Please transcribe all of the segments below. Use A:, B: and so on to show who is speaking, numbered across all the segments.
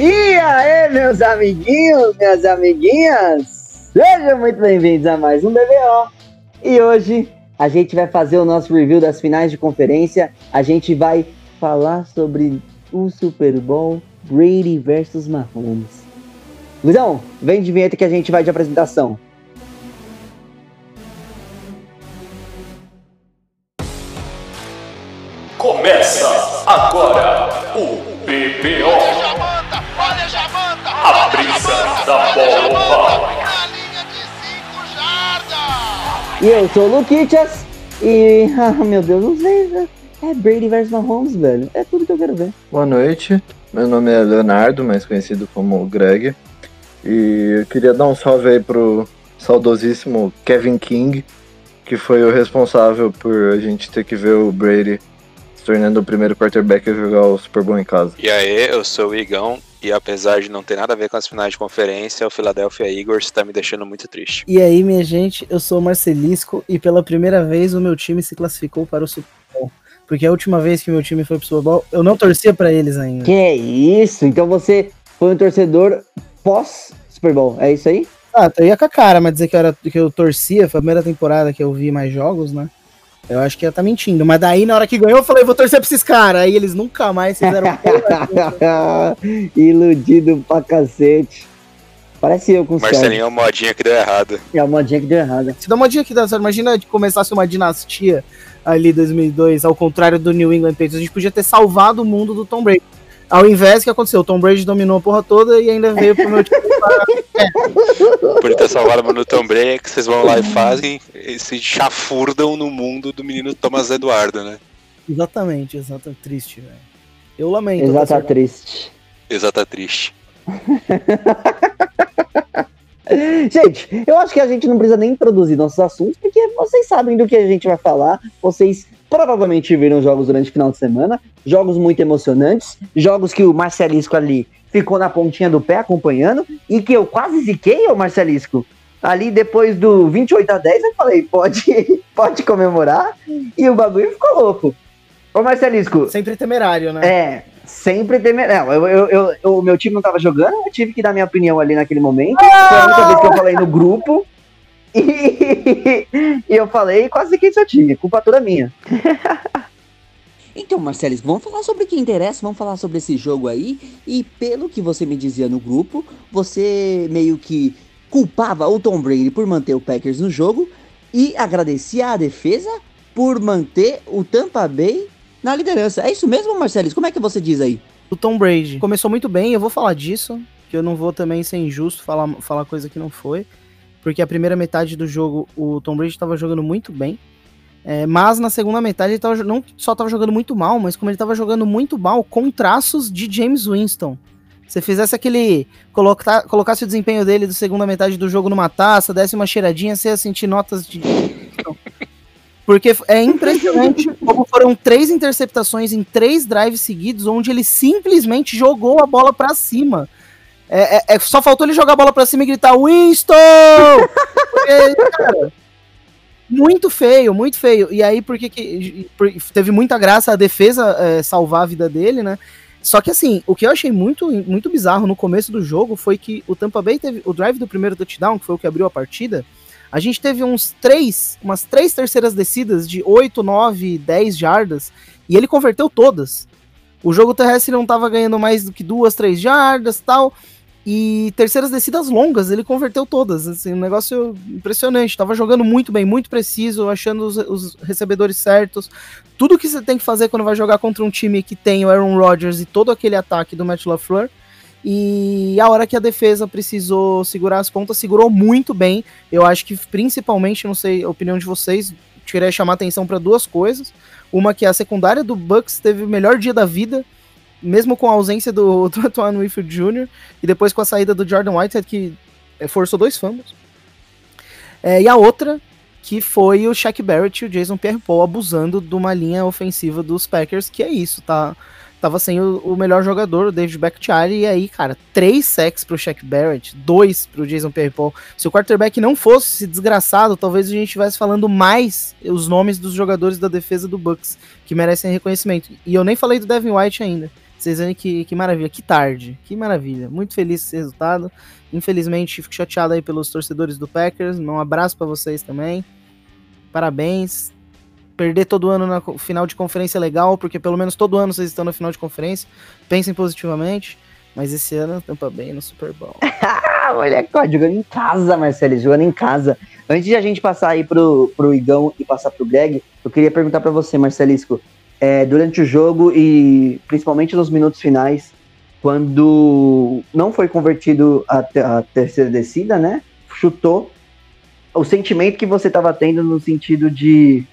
A: E aí, meus amiguinhos, minhas amiguinhas, sejam muito bem-vindos a mais um BBO. E hoje a gente vai fazer o nosso review das finais de conferência. A gente vai falar sobre o Super Bowl Brady versus Mahomes. Luizão, vem de vinheta que a gente vai de apresentação. E eu sou o Luquitas e, ah, meu Deus, não sei, né? é Brady versus Mahomes, velho. É tudo que eu quero ver.
B: Boa noite, meu nome é Leonardo, mais conhecido como Greg. E eu queria dar um salve aí pro saudosíssimo Kevin King, que foi o responsável por a gente ter que ver o Brady se tornando o primeiro quarterback a jogar o Super Bowl em casa.
C: E aí, eu sou o Igão, e apesar de não ter nada a ver com as finais de conferência, o Philadelphia Eagles está me deixando muito triste.
D: E aí, minha gente, eu sou o Marcelisco e pela primeira vez o meu time se classificou para o Super Bowl. Porque a última vez que meu time foi pro Super Bowl, eu não torcia para eles ainda.
A: Que isso? Então você foi um torcedor pós Super Bowl, é isso aí?
D: Ah, eu ia com a cara, mas dizer que eu, era, que eu torcia, foi a primeira temporada que eu vi mais jogos, né? Eu acho que ia tá mentindo. Mas daí, na hora que ganhou, eu falei, vou torcer pra esses caras. Aí eles nunca mais fizeram.
A: Iludido pra cacete. Parece eu com o
C: Marcelinho é uma modinha que deu errado.
A: É uma modinha que deu errado.
D: Se dá uma modinha que deu certo, imagina que começasse uma dinastia ali 2002, ao contrário do New England Patriots. A gente podia ter salvado o mundo do Tom Brady. Ao invés, o que aconteceu? O Tom Brady dominou a porra toda e ainda veio pro meu time para...
C: Por ter salvado no Tom Brady, é que vocês vão lá e fazem e se chafurdam no mundo do menino Thomas Eduardo, né?
D: Exatamente, exato. Triste, velho. Eu lamento.
A: Exata triste.
C: Exata triste.
A: gente, eu acho que a gente não precisa nem introduzir nossos assuntos, porque vocês sabem do que a gente vai falar. Vocês provavelmente viram jogos durante o final de semana, jogos muito emocionantes, jogos que o Marcelisco ali ficou na pontinha do pé acompanhando e que eu quase ziquei o Marcelisco. Ali depois do 28 a 10 eu falei, pode, pode comemorar e o bagulho ficou louco. Ô Marcelisco.
D: Sempre temerário, né?
A: É, sempre temerário. Eu, eu, eu, o meu time não tava jogando, eu tive que dar minha opinião ali naquele momento. Foi a única vez que eu falei no grupo. E, e eu falei, quase que isso eu tinha, culpa toda minha. Então, Marcelis, vamos falar sobre o que interessa, vamos falar sobre esse jogo aí. E pelo que você me dizia no grupo, você meio que culpava o Tom Brady por manter o Packers no jogo e agradecia a defesa por manter o Tampa Bay na liderança. É isso mesmo, Marcelis? Como é que você diz aí?
D: O Tom Brady começou muito bem, eu vou falar disso, que eu não vou também ser injusto falar, falar coisa que não foi porque a primeira metade do jogo o Tom Brady estava jogando muito bem. É, mas na segunda metade ele tava, não só estava jogando muito mal, mas como ele estava jogando muito mal com traços de James Winston. Se fizesse aquele. Colocar, colocasse o desempenho dele da segunda metade do jogo numa taça, desse uma cheiradinha, você ia sentir notas de. Porque é impressionante como foram três interceptações em três drives seguidos, onde ele simplesmente jogou a bola para cima. É, é, é, só faltou ele jogar a bola pra cima e gritar Winston! Porque, cara, muito feio, muito feio. E aí, porque que, teve muita graça a defesa é, salvar a vida dele, né? Só que assim, o que eu achei muito, muito bizarro no começo do jogo foi que o Tampa Bay teve o drive do primeiro touchdown, que foi o que abriu a partida. A gente teve uns três, umas três terceiras descidas de 8, 9, 10 jardas, e ele converteu todas. O jogo terrestre não estava ganhando mais do que duas, três jardas tal. E terceiras descidas longas, ele converteu todas. Assim, um negócio impressionante. Tava jogando muito bem, muito preciso, achando os, os, recebedores certos. Tudo que você tem que fazer quando vai jogar contra um time que tem o Aaron Rodgers e todo aquele ataque do Matt LaFleur. E a hora que a defesa precisou segurar as pontas, segurou muito bem. Eu acho que principalmente, não sei a opinião de vocês, queria chamar atenção para duas coisas. Uma que a secundária do Bucks teve o melhor dia da vida mesmo com a ausência do, do Antoine Winfield Jr. e depois com a saída do Jordan Whitehead, que é, forçou dois fumbles. É, e a outra, que foi o Shaq Barrett e o Jason Pierre-Paul abusando de uma linha ofensiva dos Packers, que é isso, tá? Tava sem o, o melhor jogador, o David Bakhtiari, e aí, cara, três sacks pro Shaq Barrett, dois pro Jason Pierre-Paul. Se o quarterback não fosse desgraçado, talvez a gente estivesse falando mais os nomes dos jogadores da defesa do Bucks, que merecem reconhecimento. E eu nem falei do Devin White ainda Vocês veem que, que maravilha, que tarde, que maravilha. Muito feliz esse resultado. Infelizmente, fico chateado aí pelos torcedores do Packers. Um abraço para vocês também. Parabéns. Perder todo ano na final de conferência é legal, porque pelo menos todo ano vocês estão na final de conferência. Pensem positivamente. Mas esse ano tampa bem no Super Bowl.
A: Ah, olha, jogando em casa, Marcelo, jogando em casa. Antes de a gente passar aí pro, pro Igão e passar pro Greg, eu queria perguntar pra você, Marcelisco, é, durante o jogo e principalmente nos minutos finais, quando não foi convertido a, a terceira descida, né? Chutou. O sentimento que você tava tendo no sentido de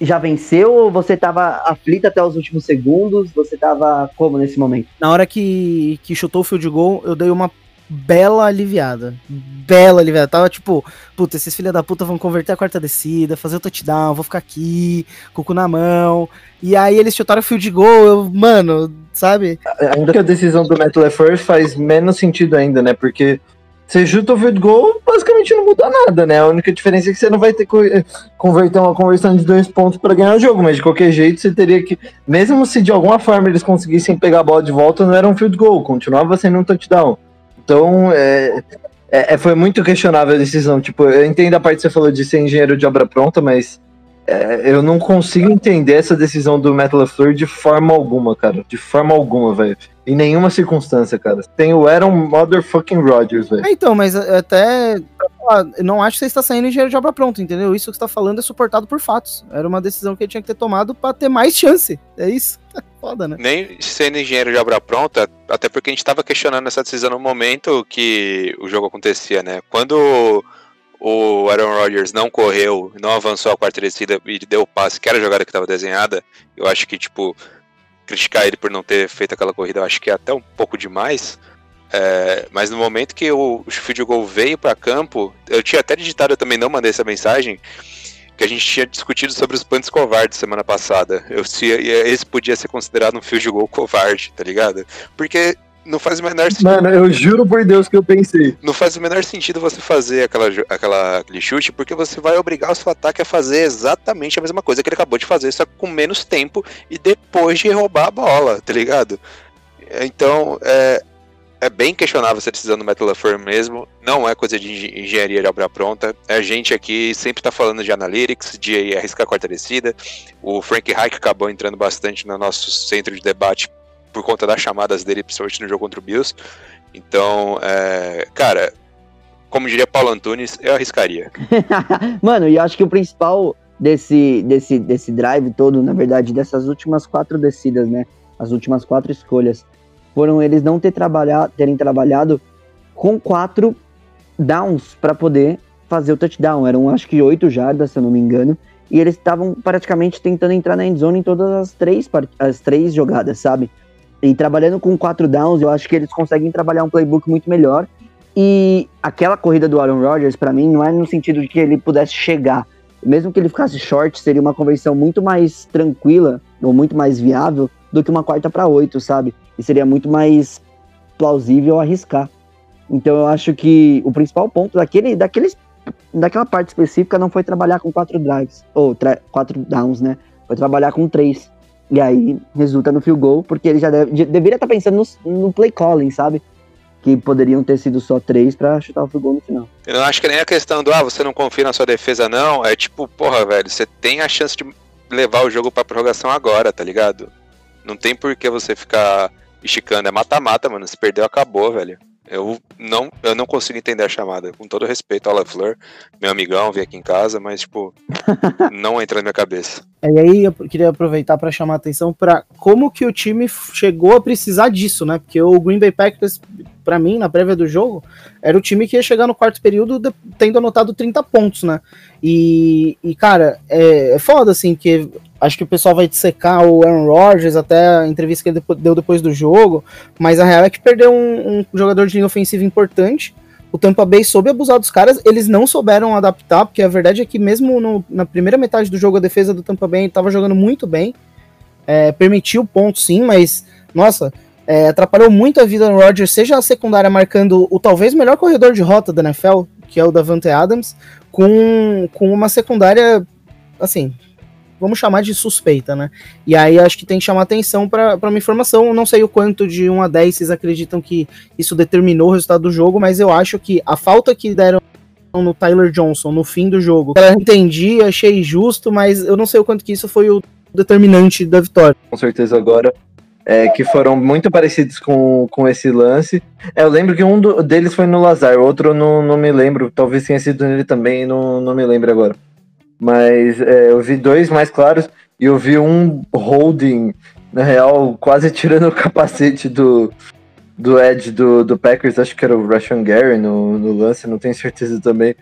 A: já venceu ou você tava aflito até os últimos segundos? Você tava como nesse momento?
D: Na hora que, que chutou o field goal, eu dei uma bela aliviada. Bela aliviada. Tava tipo, puta, esses filha da puta vão converter a quarta descida, fazer o touchdown, vou ficar aqui, com o cu na mão. E aí eles chutaram o field goal, eu, mano, sabe?
B: Ainda que a decisão do Matt LaFleur faz menos sentido ainda, né? Porque você chuta o field goal, basicamente não muda nada, né? A única diferença é que você não vai ter que converter uma conversão de dois pontos para ganhar o jogo, mas de qualquer jeito você teria que, mesmo se de alguma forma eles conseguissem pegar a bola de volta, não era um field goal, continuava sendo um touchdown. Então, é, é- é- foi muito questionável a decisão. Tipo, eu entendo a parte que você falou de ser engenheiro de obra pronta, mas é, eu não consigo entender essa decisão do Matt LaFleur de forma alguma, cara. De forma alguma, velho. Em nenhuma circunstância, cara. Tem o Aaron Motherfucking Rodgers, velho.
D: É, então, mas é, até. falar, eu não acho que você está saindo engenheiro de obra pronta, entendeu? Isso que você está falando é suportado por fatos. Era uma decisão que ele tinha que ter tomado para ter mais chance. É isso. Foda, né?
C: Nem sendo engenheiro de obra pronta, até porque a gente tava questionando essa decisão no momento que o jogo acontecia, né? Quando o Aaron Rodgers não correu, não avançou a quarta descida e deu o passe, que era a jogada que estava desenhada, eu acho que, tipo, criticar ele por não ter feito aquela corrida, eu acho que é até um pouco demais. É, mas no momento que o, o field goal veio para campo, eu tinha até digitado, eu também não mandei essa mensagem, que a gente tinha discutido sobre os punts covardes semana passada. Eu se esse podia ser considerado um field goal covarde, tá ligado? Porque não faz o menor sentido.
B: Mano, eu juro por Deus que eu pensei.
C: Não faz o menor sentido você fazer aquela, aquela, aquele chute, porque você vai obrigar o seu ataque a fazer exatamente a mesma coisa que ele acabou de fazer, só com menos tempo e depois de roubar a bola, tá ligado? Então, é, é bem questionável essa decisão do Matt LaFleur mesmo. Não é coisa de engen- engenharia de obra pronta. A gente aqui sempre tá falando de analytics, de arriscar a quarta descida. O Frank Reich acabou entrando bastante no nosso centro de debate por conta das chamadas dele, principalmente no jogo contra o Bills. Então, é, cara, como diria Paulo Antunes, eu arriscaria.
A: Mano, e eu acho que o principal desse, desse, desse drive todo, na verdade, dessas últimas quatro descidas, né? As últimas quatro escolhas, foram eles não ter trabalhado, terem trabalhado com quatro downs para poder fazer o touchdown. Eram acho que oito jardas, se eu não me engano. E eles estavam praticamente tentando entrar na endzone em todas as três, as três jogadas, sabe? E trabalhando com quatro downs, eu acho que eles conseguem trabalhar um playbook muito melhor. E aquela corrida do Aaron Rodgers, pra mim, não é no sentido de que ele pudesse chegar. Mesmo que ele ficasse short, seria uma conversão muito mais tranquila, ou muito mais viável, do que uma quarta para oito, sabe? E seria muito mais plausível arriscar. Então eu acho que o principal ponto daquele, daqueles, daquela parte específica não foi trabalhar com quatro drives, ou quatro downs, né? Foi trabalhar com três. E aí resulta no field goal, porque ele já deve, de- deveria estar pensando no, no play calling, sabe? Que poderiam ter sido só três para chutar o field goal no final.
C: Eu não acho que nem a questão do, ah, você não confia na sua defesa, não. É tipo, porra, velho, você tem a chance de levar o jogo pra prorrogação agora, tá ligado? Não tem por que você ficar esticando. É mata-mata, mano. Se perdeu, acabou, velho. Eu não, eu não consigo entender a chamada. Com todo respeito ao LaFleur, meu amigão, veio aqui em casa, mas, tipo, não entra na minha cabeça.
D: E aí eu queria aproveitar para chamar a atenção para como que o time chegou a precisar disso, né? Porque o Green Bay Packers, para mim, na prévia do jogo, era o time que ia chegar no quarto período de- tendo anotado 30 pontos, né? E, e cara, é, é foda, assim, que acho que o pessoal vai dissecar o Aaron Rodgers, até a entrevista que ele deu depois do jogo, mas a real é que perdeu um, um jogador de linha ofensiva importante. O Tampa Bay soube abusar dos caras, eles não souberam adaptar, porque a verdade é que mesmo no- na primeira metade do jogo a defesa do Tampa Bay estava jogando muito bem, é, permitiu pontos sim, mas nossa, é, atrapalhou muito a vida do Rodgers, seja a secundária marcando o talvez melhor corredor de rota da NFL, que é o Davante Adams, com, com uma secundária, assim, vamos chamar de suspeita, né? E aí acho que tem que chamar atenção para uma informação. Não sei o quanto de 1 a 10 vocês acreditam que isso determinou o resultado do jogo, mas eu acho que a falta que deram no Tyler Johnson no fim do jogo, eu entendi, achei justo, mas eu não sei o quanto que isso foi o determinante da vitória.
B: Com certeza agora. É, que foram muito parecidos com, com esse lance. É, eu lembro que um do, deles foi no Lazar, outro não, não me lembro. Talvez tenha sido nele também, não, não me lembro agora. Mas é, eu vi dois mais claros e eu vi um holding, na real, quase tirando o capacete do, do Ed do, do Packers, acho que era o Russian Gary no, no lance, não tenho certeza também,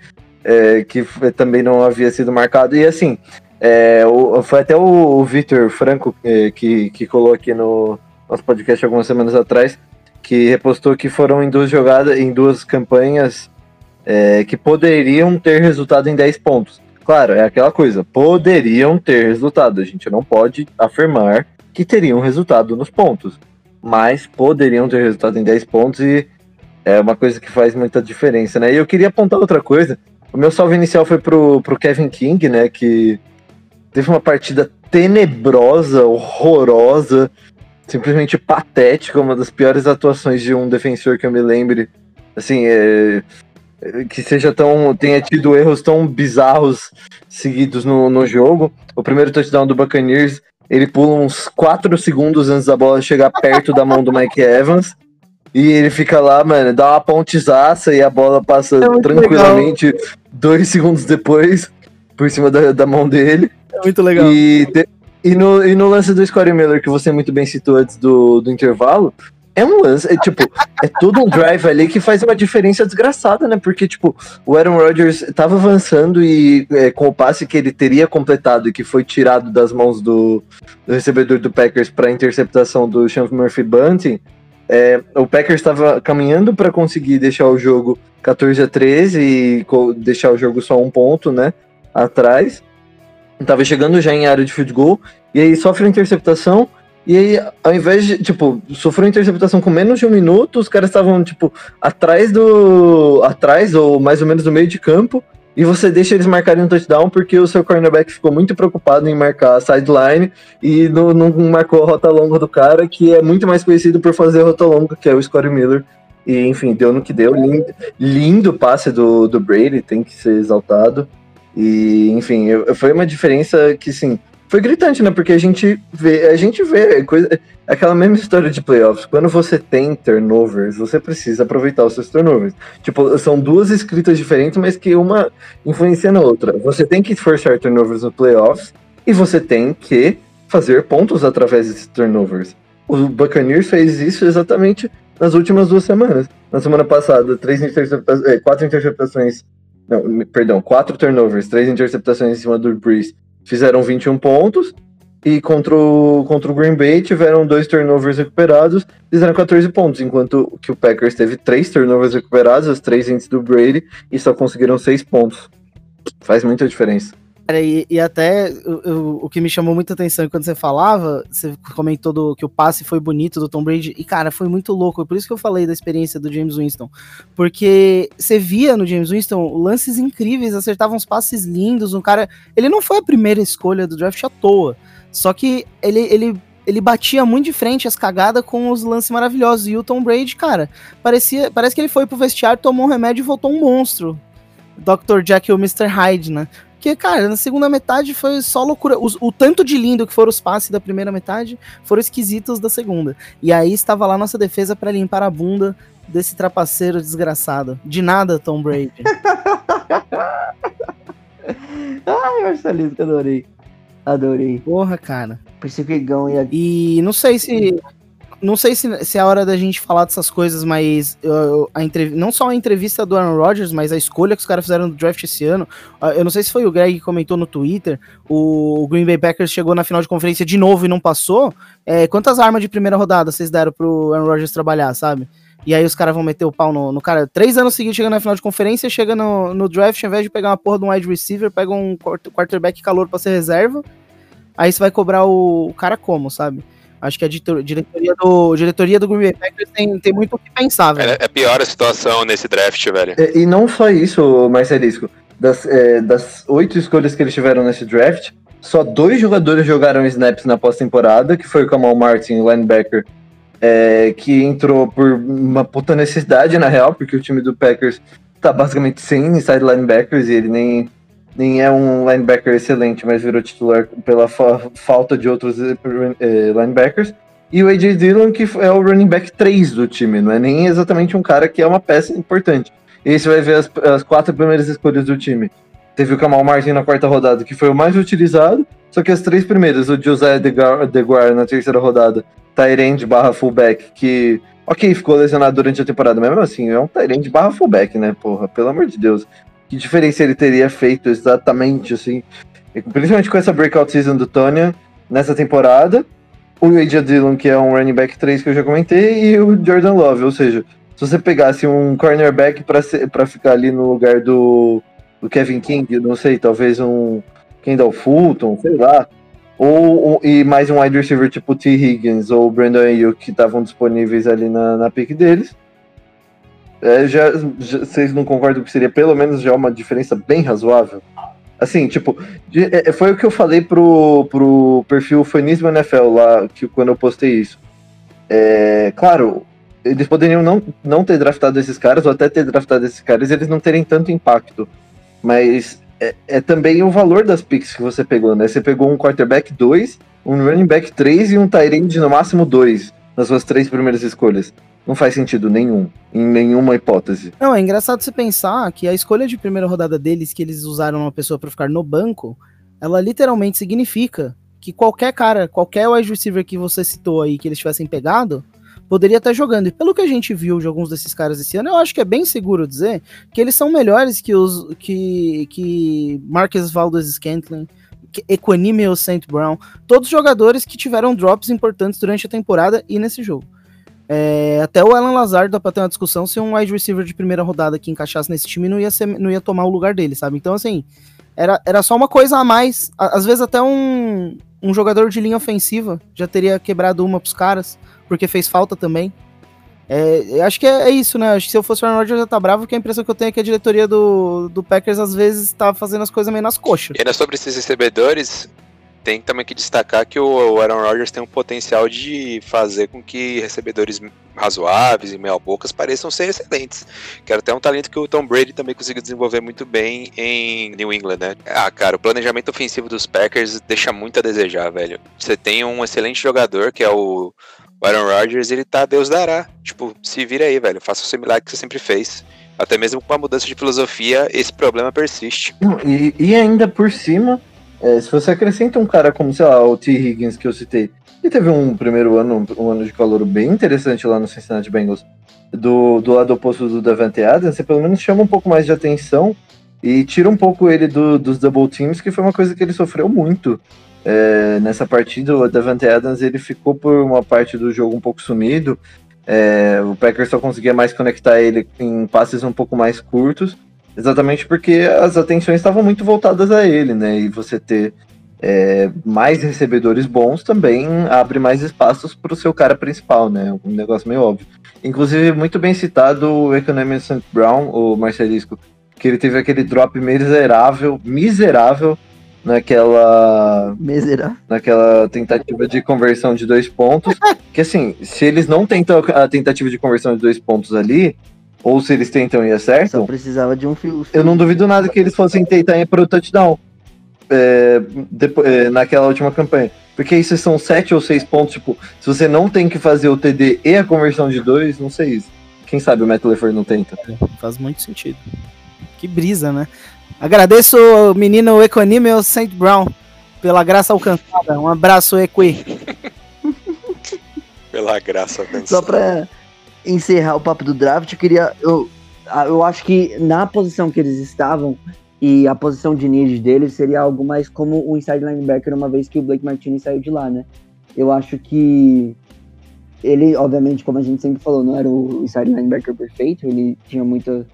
B: é, que foi, também não havia sido marcado. E assim, é, o, foi até o, o Vitor Franco é, que, que colocou aqui no nosso podcast algumas semanas atrás, que repostou que foram em duas jogadas, em duas campanhas é, que poderiam ter resultado em 10 pontos. Claro, é aquela coisa, poderiam ter resultado. A gente não pode afirmar que teriam resultado nos pontos, mas poderiam ter resultado em 10 pontos e é uma coisa que faz muita diferença, né? E eu queria apontar outra coisa. O meu salve inicial foi pro, pro Kevin King, né? Que teve uma partida tenebrosa, horrorosa, simplesmente patética, uma das piores atuações de um defensor que eu me lembre. Assim, é, que seja tão tenha tido erros tão bizarros seguidos no, no jogo. O primeiro touchdown do Buccaneers, ele pula uns 4 segundos antes da bola chegar perto da mão do Mike Evans. E ele fica lá, mano, dá uma pontezaça e a bola passa é tranquilamente legal. dois segundos depois por cima da, da mão dele.
D: É muito legal.
B: E, e, no, e no lance do Scottie Miller, que você muito bem citou antes do, do intervalo, é um lance, é, tipo, é todo um drive ali que faz uma diferença desgraçada, né? Porque, tipo, o Aaron Rodgers tava avançando e é, com o passe que ele teria completado e que foi tirado das mãos do, do recebedor do Packers para interceptação do Sean Murphy Bunting, é, o Packers estava caminhando para conseguir deixar o jogo 14 a 13 e deixar o jogo só um ponto, né? Atrás. Tava chegando já em área de field goal e aí sofre a interceptação e aí, ao invés de, tipo, sofreu interceptação com menos de um minuto, os caras estavam, tipo, atrás do. atrás, ou mais ou menos no meio de campo, e você deixa eles marcarem um touchdown porque o seu cornerback ficou muito preocupado em marcar a sideline e não, não marcou a rota longa do cara, que é muito mais conhecido por fazer a rota longa, que é o Scottie Miller. E, enfim, deu no que deu. Lindo, lindo passe do, do Brady, tem que ser exaltado. E, enfim, foi uma diferença que, sim, foi gritante, né? Porque a gente vê, a gente vê coisa, aquela mesma história de playoffs. Quando você tem turnovers, você precisa aproveitar os seus turnovers. Tipo, são duas escritas diferentes, mas que uma influencia na outra. Você tem que forçar turnovers no playoffs e você tem que fazer pontos através desses turnovers. O Buccaneers fez isso exatamente nas últimas duas semanas. Na semana passada, três interceptações, é, quatro interceptações, não, perdão, quatro turnovers, três interceptações em cima do Breeze fizeram 21 pontos. E contra o, contra o Green Bay tiveram dois turnovers recuperados, fizeram 14 pontos, enquanto que o Packers teve três turnovers recuperados, as três antes do Brady, e só conseguiram seis pontos. Faz muita diferença.
D: E, e até o, o, que me chamou muita atenção quando você falava, você comentou do, que o passe foi bonito do Tom Brady, e cara, foi muito louco. Por isso que eu falei da experiência do James Winston. Porque você via no James Winston lances incríveis, acertavam uns passes lindos. Um cara. Ele não foi a primeira escolha do draft à toa. Só que ele, ele ele batia muito de frente as cagadas com os lances maravilhosos. E o Tom Brady, cara, parecia, parece que ele foi pro vestiário, tomou um remédio e voltou um monstro. Dr. Jack e o Mr. Hyde, né? Porque, cara, na segunda metade foi só loucura. O, o, tanto de lindo que foram os passes da primeira metade foram esquisitos da segunda. E aí estava lá nossa defesa para limpar a bunda desse trapaceiro desgraçado. De nada, Tom Brady.
A: Ai, Marcelisco, adorei. Adorei.
D: Porra, cara.
A: Perseguigão ia.
D: E não sei se não sei se, se, é a hora da gente falar dessas coisas, mas eu, a não só a entrevista do Aaron Rodgers, mas a escolha que os caras fizeram no draft esse ano. Ah, eu não sei se foi o Greg que comentou no Twitter. O, Green Bay Packers chegou na final de conferência de novo e não passou. É, quantas armas de primeira rodada vocês deram pro Aaron Rodgers trabalhar, sabe? E aí os caras vão meter o pau no, no, cara. Três anos seguidos chegando na final de conferência, chega no, no draft, ao invés de pegar uma porra de um wide receiver, pega um quarterback calor pra ser reserva. Aí você vai cobrar o, o cara como, sabe? Acho que a diretoria do, diretoria do Green Bay Packers tem, tem muito o que pensar, velho.
C: É, é pior a situação nesse draft, velho.
B: E, e não só isso, Marcelisco. Das, é, das oito escolhas que eles tiveram nesse draft, só dois jogadores jogaram snaps na pós-temporada, que foi o Kamal Martin, o linebacker, é, que entrou por uma puta necessidade, na real, porque o time do Packers tá basicamente sem inside linebackers e ele nem, nem é um linebacker excelente, mas virou titular pela fa falta de outros eh, eh, linebackers. E o AJ Dillon, que é o running back 3 do time, não é nem exatamente um cara que é uma peça importante. E você vai ver as, as quatro primeiras escolhas do time. Teve o Kamal Martin na quarta rodada, que foi o mais utilizado, só que as três primeiras, o Josiah DeGuar na terceira rodada, Tyrande barra fullback, que, ok, ficou lesionado durante a temporada, mas mesmo assim, é um Tyrande barra fullback, né, porra, pelo amor de Deus. Que diferença ele teria feito exatamente, assim, principalmente com essa breakout season do Tonya nessa temporada, o AJ Dillon, que é um running back 3 que eu já comentei, e o Jordan Love, ou seja, se você pegasse um cornerback para ficar ali no lugar do, do Kevin King, não sei, talvez um Kendall Fulton, sei lá, ou e mais um wide receiver tipo T. Higgins ou Brandon Ayuk que estavam disponíveis ali na, na pick deles. É, já, já, vocês não concordam que seria pelo menos já uma diferença bem razoável? Assim, tipo, de, é, foi o que eu falei pro, pro perfil Fanismo NFL lá, que, quando eu postei isso. É, claro, eles poderiam não, não ter draftado esses caras, ou até ter draftado esses caras, eles não terem tanto impacto. Mas é, é, também o valor das picks que você pegou, né? Você pegou um quarterback 2, um running back 3 e um tight end no máximo 2 nas suas três primeiras escolhas. Não faz sentido nenhum, em nenhuma hipótese.
D: Não, é engraçado você pensar que a escolha de primeira rodada deles, que eles usaram uma pessoa para ficar no banco, ela literalmente significa que qualquer cara, qualquer wide receiver que você citou aí, que eles tivessem pegado, poderia estar jogando. E pelo que a gente viu de alguns desses caras esse ano, eu acho que é bem seguro dizer que eles são melhores que os que, que Marcus Valdez Scantling, Equanimous St. Brown, todos jogadores que tiveram drops importantes durante a temporada e nesse jogo. É, até o Alan Lazard dá pra ter uma discussão se um wide receiver de primeira rodada que encaixasse nesse time não ia, ser, não ia tomar o lugar dele, sabe? Então, assim, era, era só uma coisa a mais. Às vezes até um, um jogador de linha ofensiva já teria quebrado uma pros caras porque fez falta também. É, acho que é, é, isso, né? Acho que se eu fosse o Rodgers, eu ia estar bravo, porque a impressão que eu tenho é que a diretoria do, do Packers às vezes está fazendo as coisas meio nas coxas.
C: E ainda sobre esses recebedores, tem também que destacar que o Aaron Rodgers tem um potencial de fazer com que recebedores razoáveis e meia bocas pareçam ser excelentes. Que era até um talento que o Tom Brady também conseguiu desenvolver muito bem em New England, né? Ah, cara, o planejamento ofensivo dos Packers deixa muito a desejar, velho. Você tem um excelente jogador, que é o o Aaron Rodgers, ele tá Deus dará. Tipo, se vira aí, velho. Faça o similar que você sempre fez. Até mesmo com a mudança de filosofia, esse problema persiste.
B: E, e ainda por cima, é, se você acrescenta um cara como, sei lá, o T. Higgins que eu citei, que teve um primeiro ano, um ano de calor bem interessante lá no Cincinnati Bengals, do, do lado oposto do Davante Adams, você pelo menos chama um pouco mais de atenção e tira um pouco ele do, dos double teams, que foi uma coisa que ele sofreu muito é, nessa partida, o Davante Adams ele ficou por uma parte do jogo um pouco sumido. É, o Packers só conseguia mais conectar ele em passes um pouco mais curtos, exatamente porque as atenções estavam muito voltadas a ele, né? E você ter é, mais recebedores bons também abre mais espaços para o seu cara principal, né? Um negócio meio óbvio. Inclusive, muito bem citado o Economy St. Brown, o Marcelisco, que ele teve aquele drop miserável, miserável naquela
A: Miserável.
B: naquela tentativa de conversão de dois pontos. que assim, se eles não tentam a tentativa de conversão de dois pontos ali, ou se eles tentam e acertam,
A: Só precisava de um fio.
B: eu não duvido nada que eles fossem tentar ir pro touchdown é, depois, é, naquela última campanha. Porque isso são sete ou seis pontos, tipo, se você não tem que fazer o TD e a conversão de dois, não sei. Quem sabe o Matt LeFleur não tenta.
D: Faz muito sentido. Que brisa, né? Agradeço o menino Equanimous St. Brown pela graça alcançada. Um abraço, Equi.
C: Pela graça alcançada.
A: Só pra encerrar o papo do draft, eu queria. Eu, eu acho que na posição que eles estavam e a posição de need deles seria algo mais como o inside linebacker, uma vez que o Blake Martinez saiu de lá, né? Eu acho que ele, obviamente, como a gente sempre falou, não era o inside linebacker perfeito, ele tinha muita,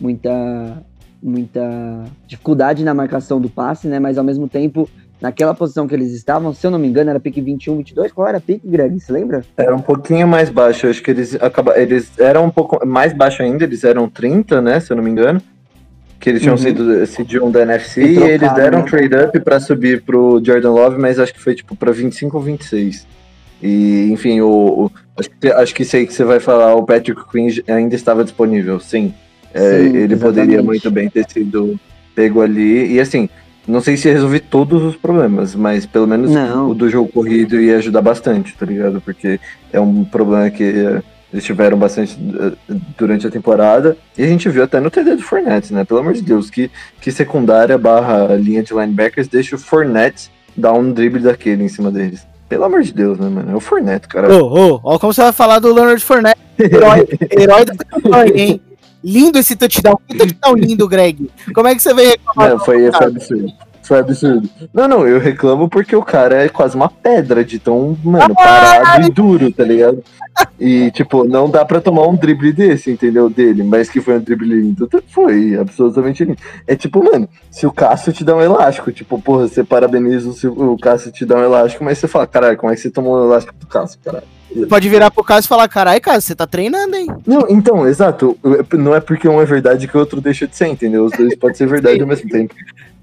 A: muita muita dificuldade na marcação do passe, né? Mas ao mesmo tempo, naquela posição que eles estavam, se eu não me engano, era pique 21, 22. Qual era a pique, Greg? Você lembra?
B: Era um pouquinho mais baixo. Eu acho que eles acabaram. Eles eram um pouco mais baixo ainda, eles eram 30, né? Se eu não me engano. Que eles tinham
A: Uhum.
B: sido 1 da NFC
A: E
B: e,
A: trocaram,
B: eles deram
A: né?
B: um trade up pra subir pro Jordan Love, mas acho que foi tipo pra 25 ou 26. E, enfim, o, o- acho, que, acho que aí que você vai falar, o Patrick Quinn ainda estava disponível, sim. É,
A: Sim,
B: ele
A: exatamente.
B: poderia muito bem ter sido pego ali. E assim, não sei se ia resolver todos os problemas, mas pelo menos
A: Não.
B: o do jogo corrido ia ajudar bastante, tá ligado? Porque é um problema que eh, eles tiveram bastante eh, durante a temporada. E a gente viu até no TD do Fournette, né? Pelo amor de Deus, que, que secundária barra linha de linebackers deixa o Fournette dar um drible daquele em cima deles. Pelo amor de Deus, né, mano? É o Fournette, cara.
D: Ô, ô, ó como você vai falar do Leonard Fournette, herói, herói da campanha, hein? Lindo esse touchdown, que touchdown lindo, Greg. Como é que você veio reclamar?
B: Não, foi, foi absurdo. Foi absurdo. Não, não, eu reclamo porque o cara é quase uma pedra de tão, mano, parado e duro, tá ligado? E, tipo, não dá pra tomar um drible desse, entendeu? Dele, mas que foi um drible lindo. Então, Foi absolutamente lindo. É tipo, mano, se o Cássio te dá um elástico, tipo, porra, você parabeniza se o Cássio te dá um elástico, mas você fala, caralho, como é que você tomou um elástico do Cássio, caralho?
D: Pode virar pro caso e falar, carai, cara, você tá treinando, hein?
B: Não, então, exato. Não é porque um é verdade que o outro deixa de ser, entendeu? Os dois podem ser verdade ao mesmo tempo.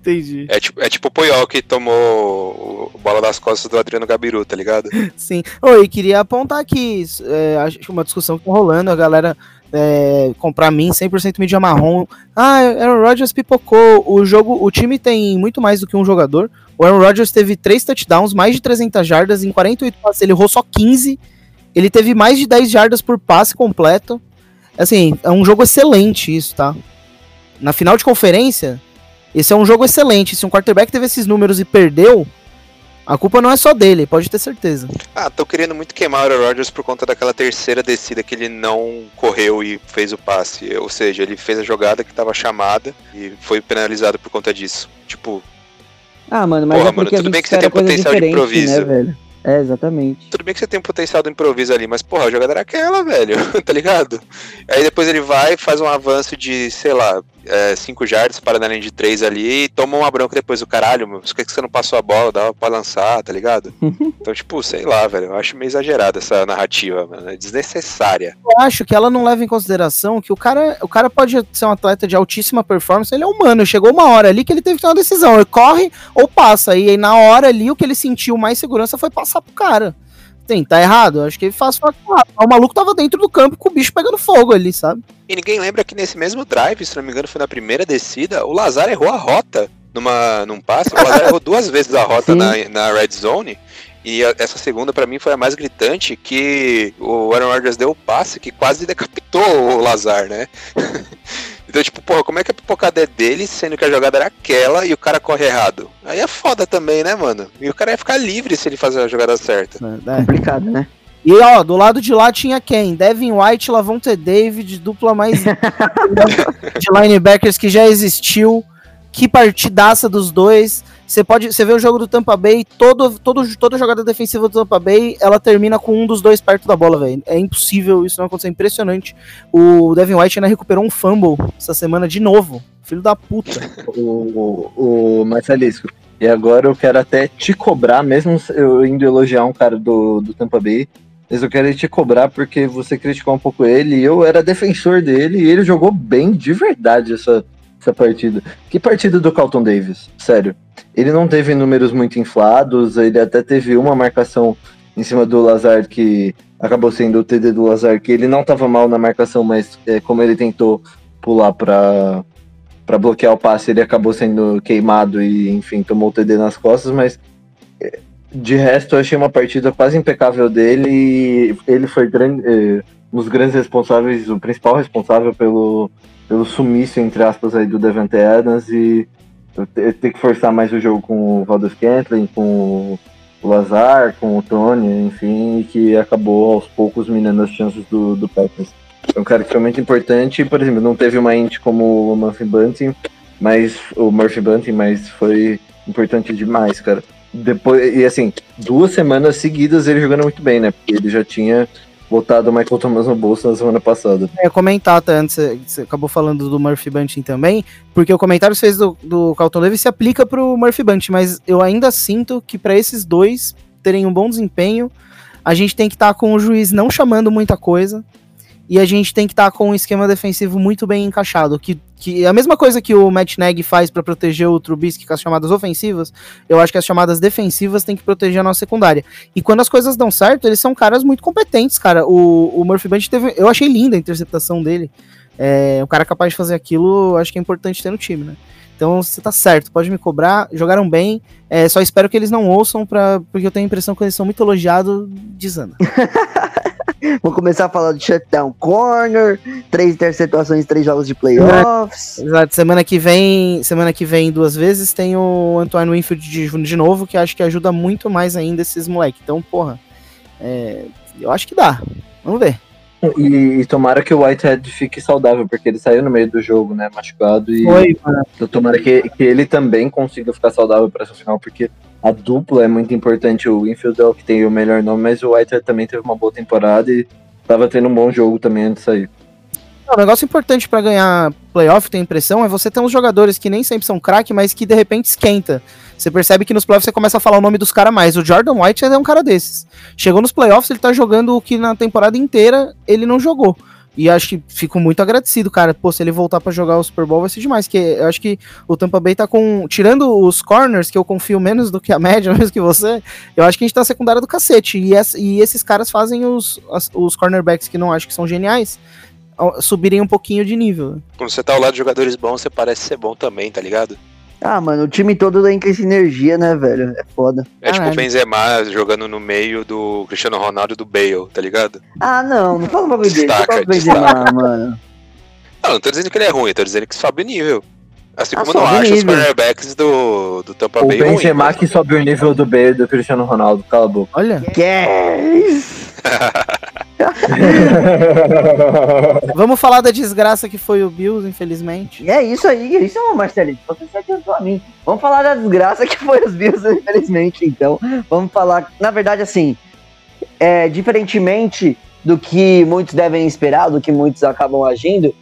D: Entendi.
C: É tipo, é tipo o Puyol que tomou o bola das costas do Adriano Gabiru, tá ligado?
D: Sim. Oi, queria apontar aqui é, uma discussão que tá rolando, a galera é, comprar mim 100% mídia marrom. Ah, Aaron Rodgers pipocou. O jogo, o time tem muito mais do que um jogador. O Aaron Rodgers teve 3 touchdowns, mais de 300 jardas em 48 passes, ele errou só 15. Ele teve mais de 10 jardas por passe completo. Assim, é um jogo excelente isso, tá? Na final de conferência, esse é um jogo excelente. Se um quarterback teve esses números e perdeu, a culpa não é só dele, pode ter certeza.
C: Ah, tô querendo muito queimar o Aaron Rodgers por conta daquela terceira descida que ele não correu e fez o passe. Ou seja, ele fez a jogada que tava chamada e foi penalizado por conta disso. Tipo,
A: Ah, mano, mas
C: Porra,
A: é porque
C: mano,
A: a
C: tudo
A: gente
C: bem que você tem
A: coisa
C: potencial de
A: diferente,
C: improviso.
A: né, velho? É, exatamente.
C: tudo bem que você tem um potencial do improviso ali, mas porra, a jogada era aquela, velho, tá ligado? Aí depois ele vai, faz um avanço de, sei lá, 5 jardas para na linha de 3 ali e toma uma bronca depois do caralho, meu, por que você não passou a bola, dava pra lançar, tá ligado? Então, tipo, sei lá, velho, eu acho meio exagerada essa narrativa, mano, é desnecessária.
D: Eu acho que ela não leva em consideração que o cara, o cara pode ser um atleta de altíssima performance, ele é humano. Chegou uma hora ali que ele teve que ter uma decisão, ele corre ou passa. E aí, na hora ali, o que ele sentiu mais segurança foi passar pro cara. Tem, tá errado? Acho que ele faz o maluco tava dentro do campo com o bicho pegando fogo ali, sabe?
C: E ninguém lembra que nesse mesmo drive, se não me engano, foi na primeira descida, o Lazar errou a rota numa, num passe. O Lazar errou duas vezes a rota
A: Sim.
C: na, na red zone. E essa segunda, pra mim, foi a mais gritante, que o Aaron Rodgers deu o passe que quase decapitou o Lazar, né? então, tipo, porra, como é que a pipocada é dele, sendo que a jogada era aquela e o cara corre errado? Aí é foda também, né, mano? E o cara ia ficar livre se ele fazer a jogada certa.
D: É.
A: Complicado, né?
D: E ó, do lado de lá tinha quem? Devin White, Lavonte David, dupla mais de linebackers que já existiu. Que partidaça dos dois. Você pode, você vê o jogo do Tampa Bay, todo, todo, toda jogada defensiva do Tampa Bay, ela termina com um dos dois perto da bola, velho. É impossível isso não acontecer, é impressionante. O Devin White ainda recuperou um fumble essa semana de novo. Filho da puta.
B: o, o, o Marcelisco. E agora eu quero até te cobrar, mesmo eu indo elogiar um cara do, do Tampa Bay, mas eu quero te cobrar porque você criticou um pouco ele e eu era defensor dele e ele jogou bem de verdade essa, essa partida. Que partida do Carlton Davis? Sério. Ele não teve números muito inflados, ele até teve uma marcação em cima do Lazar que acabou sendo o TD do Lazar, que ele não estava mal na marcação, mas é, como ele tentou pular para para bloquear o passe, ele acabou sendo queimado e, enfim, tomou o TD nas costas, mas eh, de resto eu achei uma partida quase impecável dele e ele foi grande, eh, um dos grandes responsáveis, o principal responsável pelo, pelo sumiço, entre aspas, aí do Devante Adams e ter que forçar mais o jogo com o Valdez Scantling, com o Lazar, com o Tony, enfim, que acabou aos poucos minando as chances do, do Packers. É um cara extremamente importante, por exemplo, não teve uma int como o Murphy Bunting, mas o Murphy Bunting, mas foi importante demais, cara. Depois, e assim, duas semanas seguidas ele jogando muito bem, né? Porque ele já tinha botado o Michael Thomas no bolso na semana passada.
D: Ia comentar até antes, você- acabou falando do Murphy Bunting também, porque o comentário que você fez do, do Carlton Davis se aplica pro Murphy Bunting, mas eu ainda sinto que para esses dois terem um bom desempenho, a gente tem que estar com o juiz não chamando muita coisa, e a gente tem que estar com um esquema defensivo muito bem encaixado, que que é a mesma coisa que o Matt Nagy faz para proteger o Trubisky com as chamadas ofensivas, eu acho que as chamadas defensivas tem que proteger a nossa secundária. E quando as coisas dão certo, eles são caras muito competentes, cara. O, o Murphy Bunch teve, eu achei linda a interceptação dele. É, um cara capaz de fazer aquilo, acho que é importante ter no time, né? Então você tá certo, pode me cobrar, jogaram bem. É, só espero que eles não ouçam, pra, porque eu tenho a impressão que eles são muito elogiados, desanda.
A: Vou começar a falar de shutdown corner, três interceptações, três jogos de playoffs.
D: Exato. Semana que vem, semana que vem duas vezes tem o Antoine Winfield de, de novo, que acho que ajuda muito mais ainda esses moleques. Então, porra, é, eu acho que dá. Vamos ver.
B: E, e tomara que o Whitehead fique saudável, porque ele saiu no meio do jogo, né, machucado. E
D: Foi, mano.
B: então tomara que, que ele também consiga ficar saudável para essa final, porque a dupla é muito importante. O Winfield é o que tem o melhor nome, mas o Whitehead também teve uma boa temporada e tava tendo um bom jogo também antes de sair.
D: Um negócio importante pra ganhar playoff, tem impressão, é você ter uns jogadores que nem sempre são craque, mas que de repente esquenta. Você percebe que nos playoffs você começa a falar o nome dos caras mais. O Jordan White é um cara desses. Chegou nos playoffs, ele tá jogando o que na temporada inteira ele não jogou. E acho que fico muito agradecido, cara. Pô, se ele voltar pra jogar o Super Bowl vai ser demais. Que eu acho que o Tampa Bay tá com. Tirando os corners, que eu confio menos do que a média, menos que você, eu acho que a gente tá secundária do cacete. E, essa- e esses caras fazem os, as- os cornerbacks que não acho que são geniais subirem um pouquinho de nível.
C: Quando você tá ao lado de jogadores bons, você parece ser bom também, tá ligado?
A: Ah, mano, o time todo entra em sinergia, né, velho? É foda.
C: É tipo o Benzema jogando no meio do Cristiano Ronaldo e do Bale, tá ligado?
A: Ah, não, não fala um bagulho dele. Não
C: Destaca,
A: fala Benzema, mano.
C: Não, não tô dizendo que ele é ruim, tô dizendo que sobe o nível. Assim
A: Ah,
C: como eu não
A: o
C: acho os cornerbacks do, do Tampa
B: O
C: Bay ruim.
B: Benzema que sobe o nível do B do Cristiano Ronaldo, cala a boca.
D: Olha,
A: Que é isso?
D: vamos falar da desgraça que foi o Bills, infelizmente.
A: É isso aí, isso é Marcelinho. Você se adiantou a mim. Vamos falar da desgraça que foi os Bills, infelizmente, então. Vamos falar. Na verdade, assim, é, diferentemente do que muitos devem esperar, do que muitos acabam agindo,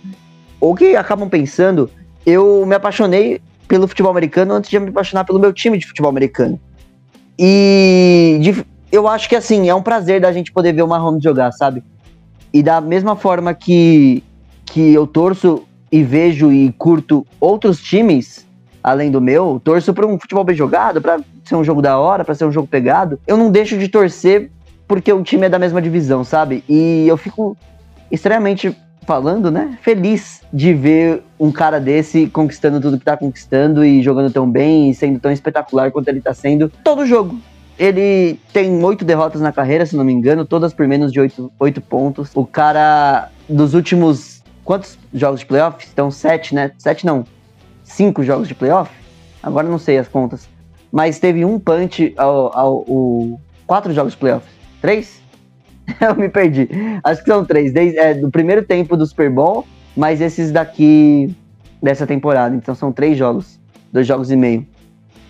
A: ou que acabam pensando, eu me apaixonei pelo futebol americano antes de me apaixonar pelo meu time de futebol americano. E eu acho que assim, é um prazer da gente poder ver o Mahomes jogar, sabe? E da mesma forma que, que eu torço e vejo e curto outros times, além do meu, torço para um futebol bem jogado, para ser um jogo da hora, para ser um jogo pegado. Eu não deixo de torcer porque o time é da mesma divisão, sabe? E eu fico extremamente falando, né? Feliz de ver um cara desse conquistando tudo que tá conquistando e jogando tão bem e sendo tão espetacular quanto ele tá sendo todo jogo. Ele tem oito derrotas na carreira, se não me engano, todas por menos de oito, pontos. O cara dos últimos. Quantos jogos de playoff? Então, sete, né? Sete não. Cinco jogos de playoff? Agora não sei as contas. Mas teve um punch ao. ao, ao- quatro jogos de playoff. Três? Eu me perdi. Acho que são três. Desde, é, do primeiro tempo do Super Bowl, mais esses daqui dessa temporada. Então são três jogos. Dois jogos e meio.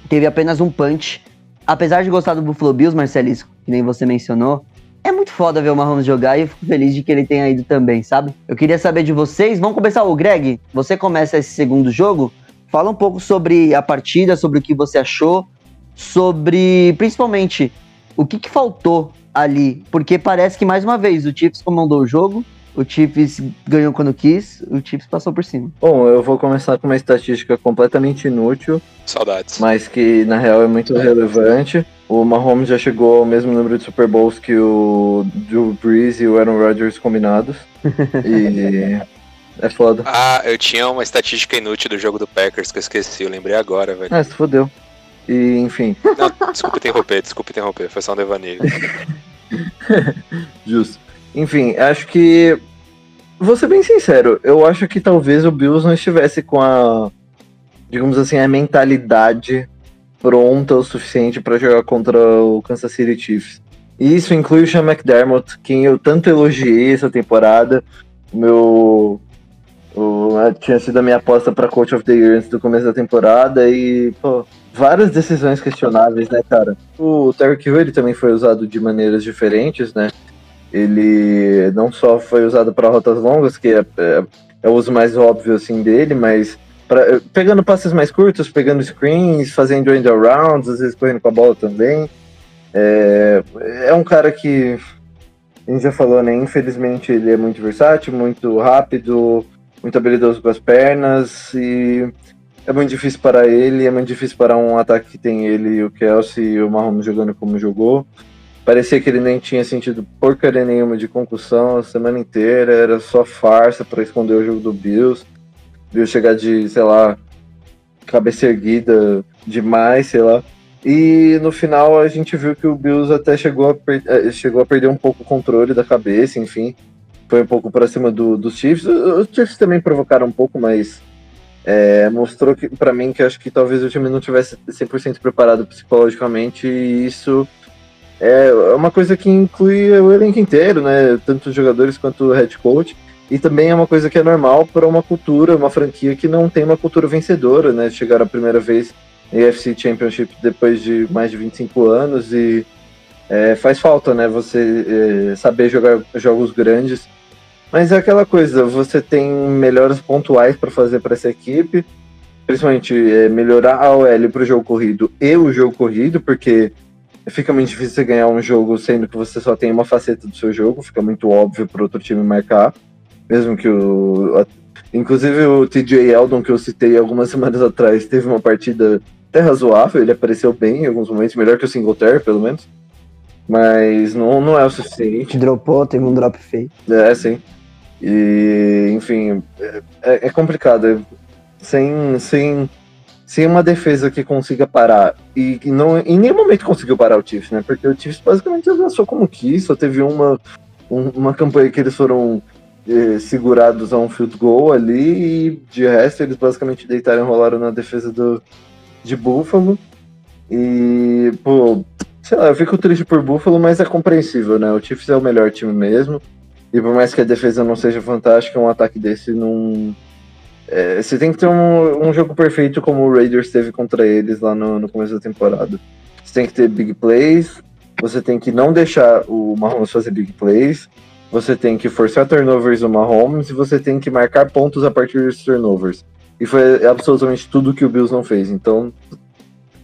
A: Teve apenas um punch. Apesar de gostar do Buffalo Bills, Marcelisco, que nem você mencionou, é muito foda ver o Mahomes jogar e eu fico feliz de que ele tenha ido também, sabe? Eu queria saber de vocês. Vamos começar o Greg. Você começa esse segundo jogo. Fala um pouco sobre a partida, sobre o que você achou, sobre principalmente o que, que faltou ali, porque parece que mais uma vez o Chiefs comandou o jogo, o Chiefs ganhou quando quis, o Chiefs passou por cima.
B: Bom, eu vou começar com uma estatística completamente inútil,
C: Saudades.
B: mas que na real é muito relevante. O Mahomes já chegou ao mesmo número de Super Bowls que o Drew Brees e o Aaron Rodgers combinados. E é foda.
C: Ah, eu tinha uma estatística inútil do jogo do Packers que eu esqueci, eu lembrei agora, velho.
B: Ah, se fodeu. E enfim,
C: Não, desculpa interromper, desculpa interromper, foi só um devaneio.
B: justo. Enfim, acho que. Vou ser bem sincero, eu acho que talvez o Bills não estivesse com a. Digamos assim, a mentalidade pronta o suficiente para jogar contra o Kansas City Chiefs. E isso inclui o Sean McDermott, quem eu tanto elogiei essa temporada. Meu. O, tinha sido a minha aposta para Coach of the Year antes do começo da temporada e, pô, várias decisões questionáveis, né, cara? O Tarek Hill ele também foi usado de maneiras diferentes, né? Ele não só foi usado para rotas longas, que é, é, é o uso mais óbvio assim dele, mas pra- pegando passes mais curtos, pegando screens, fazendo end arounds, às vezes correndo com a bola também. É, é um cara que a gente já falou, né? Infelizmente ele é muito versátil, muito rápido, muito habilidoso com as pernas e é muito difícil para ele, é muito difícil para um ataque que tem ele, o Kelsey e o Mahomes jogando como jogou. Parecia que ele nem tinha sentido porcaria nenhuma de concussão a semana inteira, era só farsa para esconder o jogo do Bills. Bills chegar de, sei lá, cabeça erguida demais, sei lá. E no final a gente viu que o Bills até chegou a, per eh, chegou a perder um pouco o controle da cabeça, enfim. Foi um pouco para cima do, dos Chiefs. Os Chiefs também provocaram um pouco, mas é, mostrou para mim que acho que talvez o time não tivesse 100% preparado psicologicamente e isso é uma coisa que inclui o elenco inteiro, né? Tanto os jogadores quanto o head coach. E também é uma coisa que é normal para uma cultura, uma franquia que não tem uma cultura vencedora, né? Chegar a primeira vez na AFC Championship depois de mais de 25 anos e é, faz falta, né? Você é, saber jogar jogos grandes. Mas é aquela coisa, você tem melhores pontuais para fazer para essa equipe, principalmente é, melhorar a OL para o jogo corrido e o jogo corrido, porque fica muito difícil você ganhar um jogo sendo que você só tem uma faceta do seu jogo, fica muito óbvio para outro time marcar, mesmo que o. Inclusive o TJ Eldon, que eu citei algumas semanas atrás, teve uma partida até razoável, ele apareceu bem em alguns momentos, melhor que o Singletary, pelo menos. Mas não, não é o suficiente.
A: Dropou, teve um drop feio.
B: É, sim. E, enfim, é, é complicado. Sem, sem, sem uma defesa que consiga parar, e, não em nenhum momento conseguiu parar o Chiefs, né? Porque o Chiefs basicamente avançou como quis, só teve uma, um, uma campanha que eles foram eh, segurados a um field goal ali, e de resto eles basicamente deitaram e rolaram na defesa do, de Buffalo. E, pô, sei lá, eu fico triste por Buffalo, mas é compreensível, né? O Chiefs é o melhor time mesmo. E por mais que a defesa não seja fantástica, um ataque desse não. É, você tem que ter um, um, jogo perfeito como o Raiders teve contra eles lá no, no, começo da temporada. Você tem que ter big plays, você tem que não deixar o Mahomes fazer big plays, você tem que forçar turnovers no Mahomes e você tem que marcar pontos a partir dos turnovers. E foi absolutamente tudo que o Bills não fez. Então,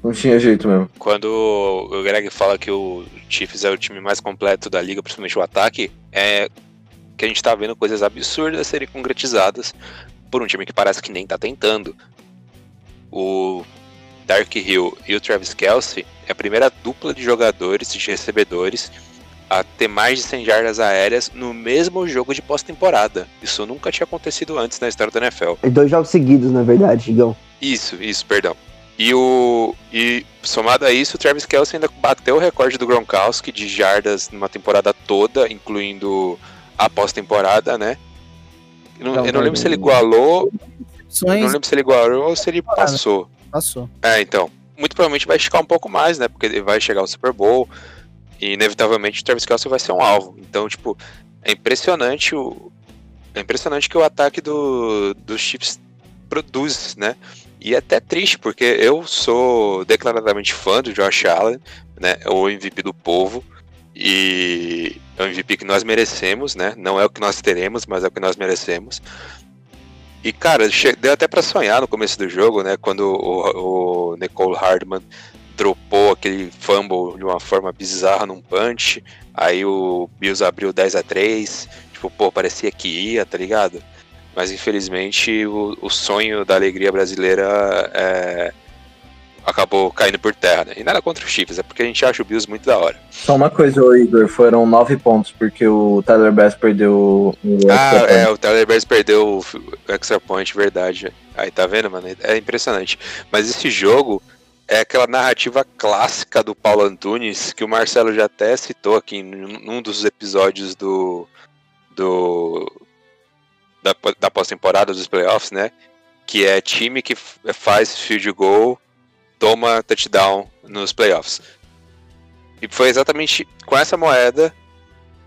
B: não tinha jeito mesmo.
C: Quando o Greg fala que o Chiefs é o time mais completo da liga, principalmente o ataque, é que a gente tá vendo coisas absurdas serem concretizadas por um time que parece que nem tá tentando. O Dark Hill e o Travis Kelsey é a primeira dupla de jogadores, de recebedores, a ter mais de 100 jardas aéreas no mesmo jogo de pós-temporada. Isso nunca tinha acontecido antes na história da NFL.
A: E dois jogos seguidos, na verdade, Igão.
C: Isso, isso, perdão. E, o, e somado a isso, o Travis Kelsey ainda bateu o recorde do Gronkowski de jardas numa temporada toda, incluindo a pós-temporada, né? Eu não, eu não lembro se ele igualou. Eu não lembro se ele igualou ou se ele passou.
D: Passou.
C: É, então. Muito provavelmente vai esticar um pouco mais, né? Porque ele vai chegar ao Super Bowl. E inevitavelmente o Travis Kelsey vai ser um alvo. Então, tipo, é impressionante o. É impressionante que o ataque do, dos Chiefs produz, né? E é até triste, porque eu sou declaradamente fã do Josh Allen, né? O MVP do povo. E é um MVP que nós merecemos, né? Não é o que nós teremos, mas é o que nós merecemos. E, cara, deu até para sonhar no começo do jogo, né? Quando o, o Nicole Hardman dropou aquele fumble de uma forma bizarra num punch. Aí o Bills abriu 10 a 3 Tipo, pô, parecia que ia, tá ligado? Mas infelizmente o, o sonho da alegria brasileira é, acabou caindo por terra, né? E nada contra os Chiefs, é porque a gente acha o Bills muito da hora.
B: Só uma coisa, Igor, foram nove pontos, porque o Tyler Bass perdeu o
C: Ah, é, o Tyler Bass perdeu o extra point, verdade. Aí tá vendo, mano? É impressionante. Mas esse jogo é aquela narrativa clássica do Paulo Antunes, que o Marcelo já até citou aqui num dos episódios do. do da, da pós-temporada dos playoffs, né? Que é time que faz field goal toma touchdown nos playoffs. E foi exatamente com essa moeda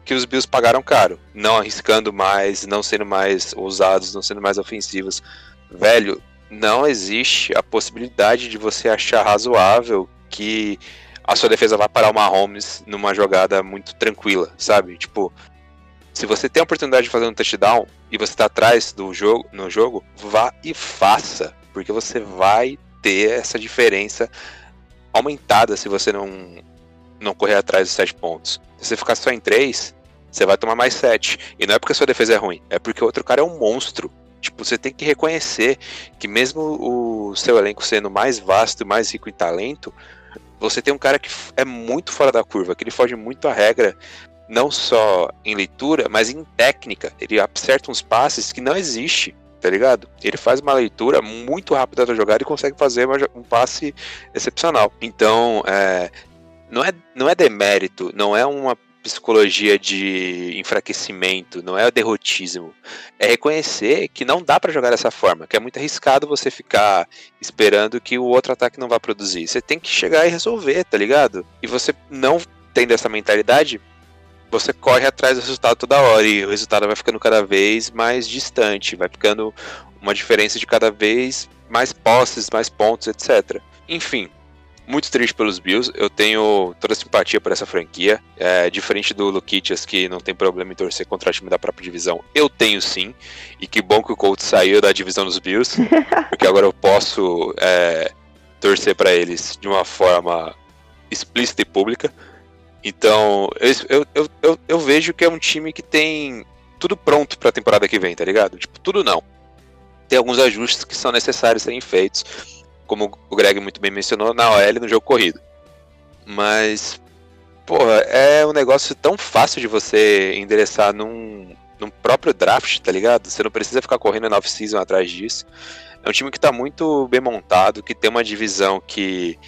C: que os Bills pagaram caro, não arriscando mais, não sendo mais ousados, não sendo mais ofensivos. Velho, não existe a possibilidade de você achar razoável que a sua defesa vai parar o Mahomes numa jogada muito tranquila, sabe? Tipo, se você tem a oportunidade de fazer um touchdown e você está atrás do jogo, no jogo, vá e faça, porque você vai ter essa diferença aumentada se você não, não correr atrás dos sete pontos. Se você ficar só em três, você vai tomar mais sete. E não é porque sua defesa é ruim, é porque o outro cara é um monstro. Tipo, você tem que reconhecer que mesmo o seu elenco sendo mais vasto e mais rico em talento, você tem um cara que é muito fora da curva, que ele foge muito à regra, não só em leitura, mas em técnica. Ele acerta uns passes que não existe, tá ligado? Ele faz uma leitura muito rápida da jogada e consegue fazer um passe excepcional. Então, é, não, é, não é demérito, não é uma psicologia de enfraquecimento, não é derrotismo. É reconhecer que não dá para jogar dessa forma, que é muito arriscado você ficar esperando que o outro ataque não vá produzir. Você tem que chegar e resolver, tá ligado? E você não tendo essa mentalidade, você corre atrás do resultado toda hora e o resultado vai ficando cada vez mais distante, vai ficando uma diferença de cada vez mais posses, mais pontos, etc. Enfim, muito triste pelos Bills. Eu tenho toda a simpatia por essa franquia. É, diferente do Lukitias, que não tem problema em torcer contra o time da própria divisão, eu tenho sim. E que bom que o Colts saiu da divisão dos Bills, porque agora eu posso é, torcer para eles de uma forma explícita e pública. Então, eu, eu, eu, eu vejo que é um time que tem tudo pronto para a temporada que vem, tá ligado? Tipo, tudo não. Tem alguns ajustes que são necessários serem feitos como o Greg muito bem mencionou, na OL no jogo corrido. Mas, porra, é um negócio tão fácil de você endereçar num, num próprio draft, tá ligado? Você não precisa ficar correndo na off-season atrás disso. É um time que tá muito bem montado, que tem uma divisão que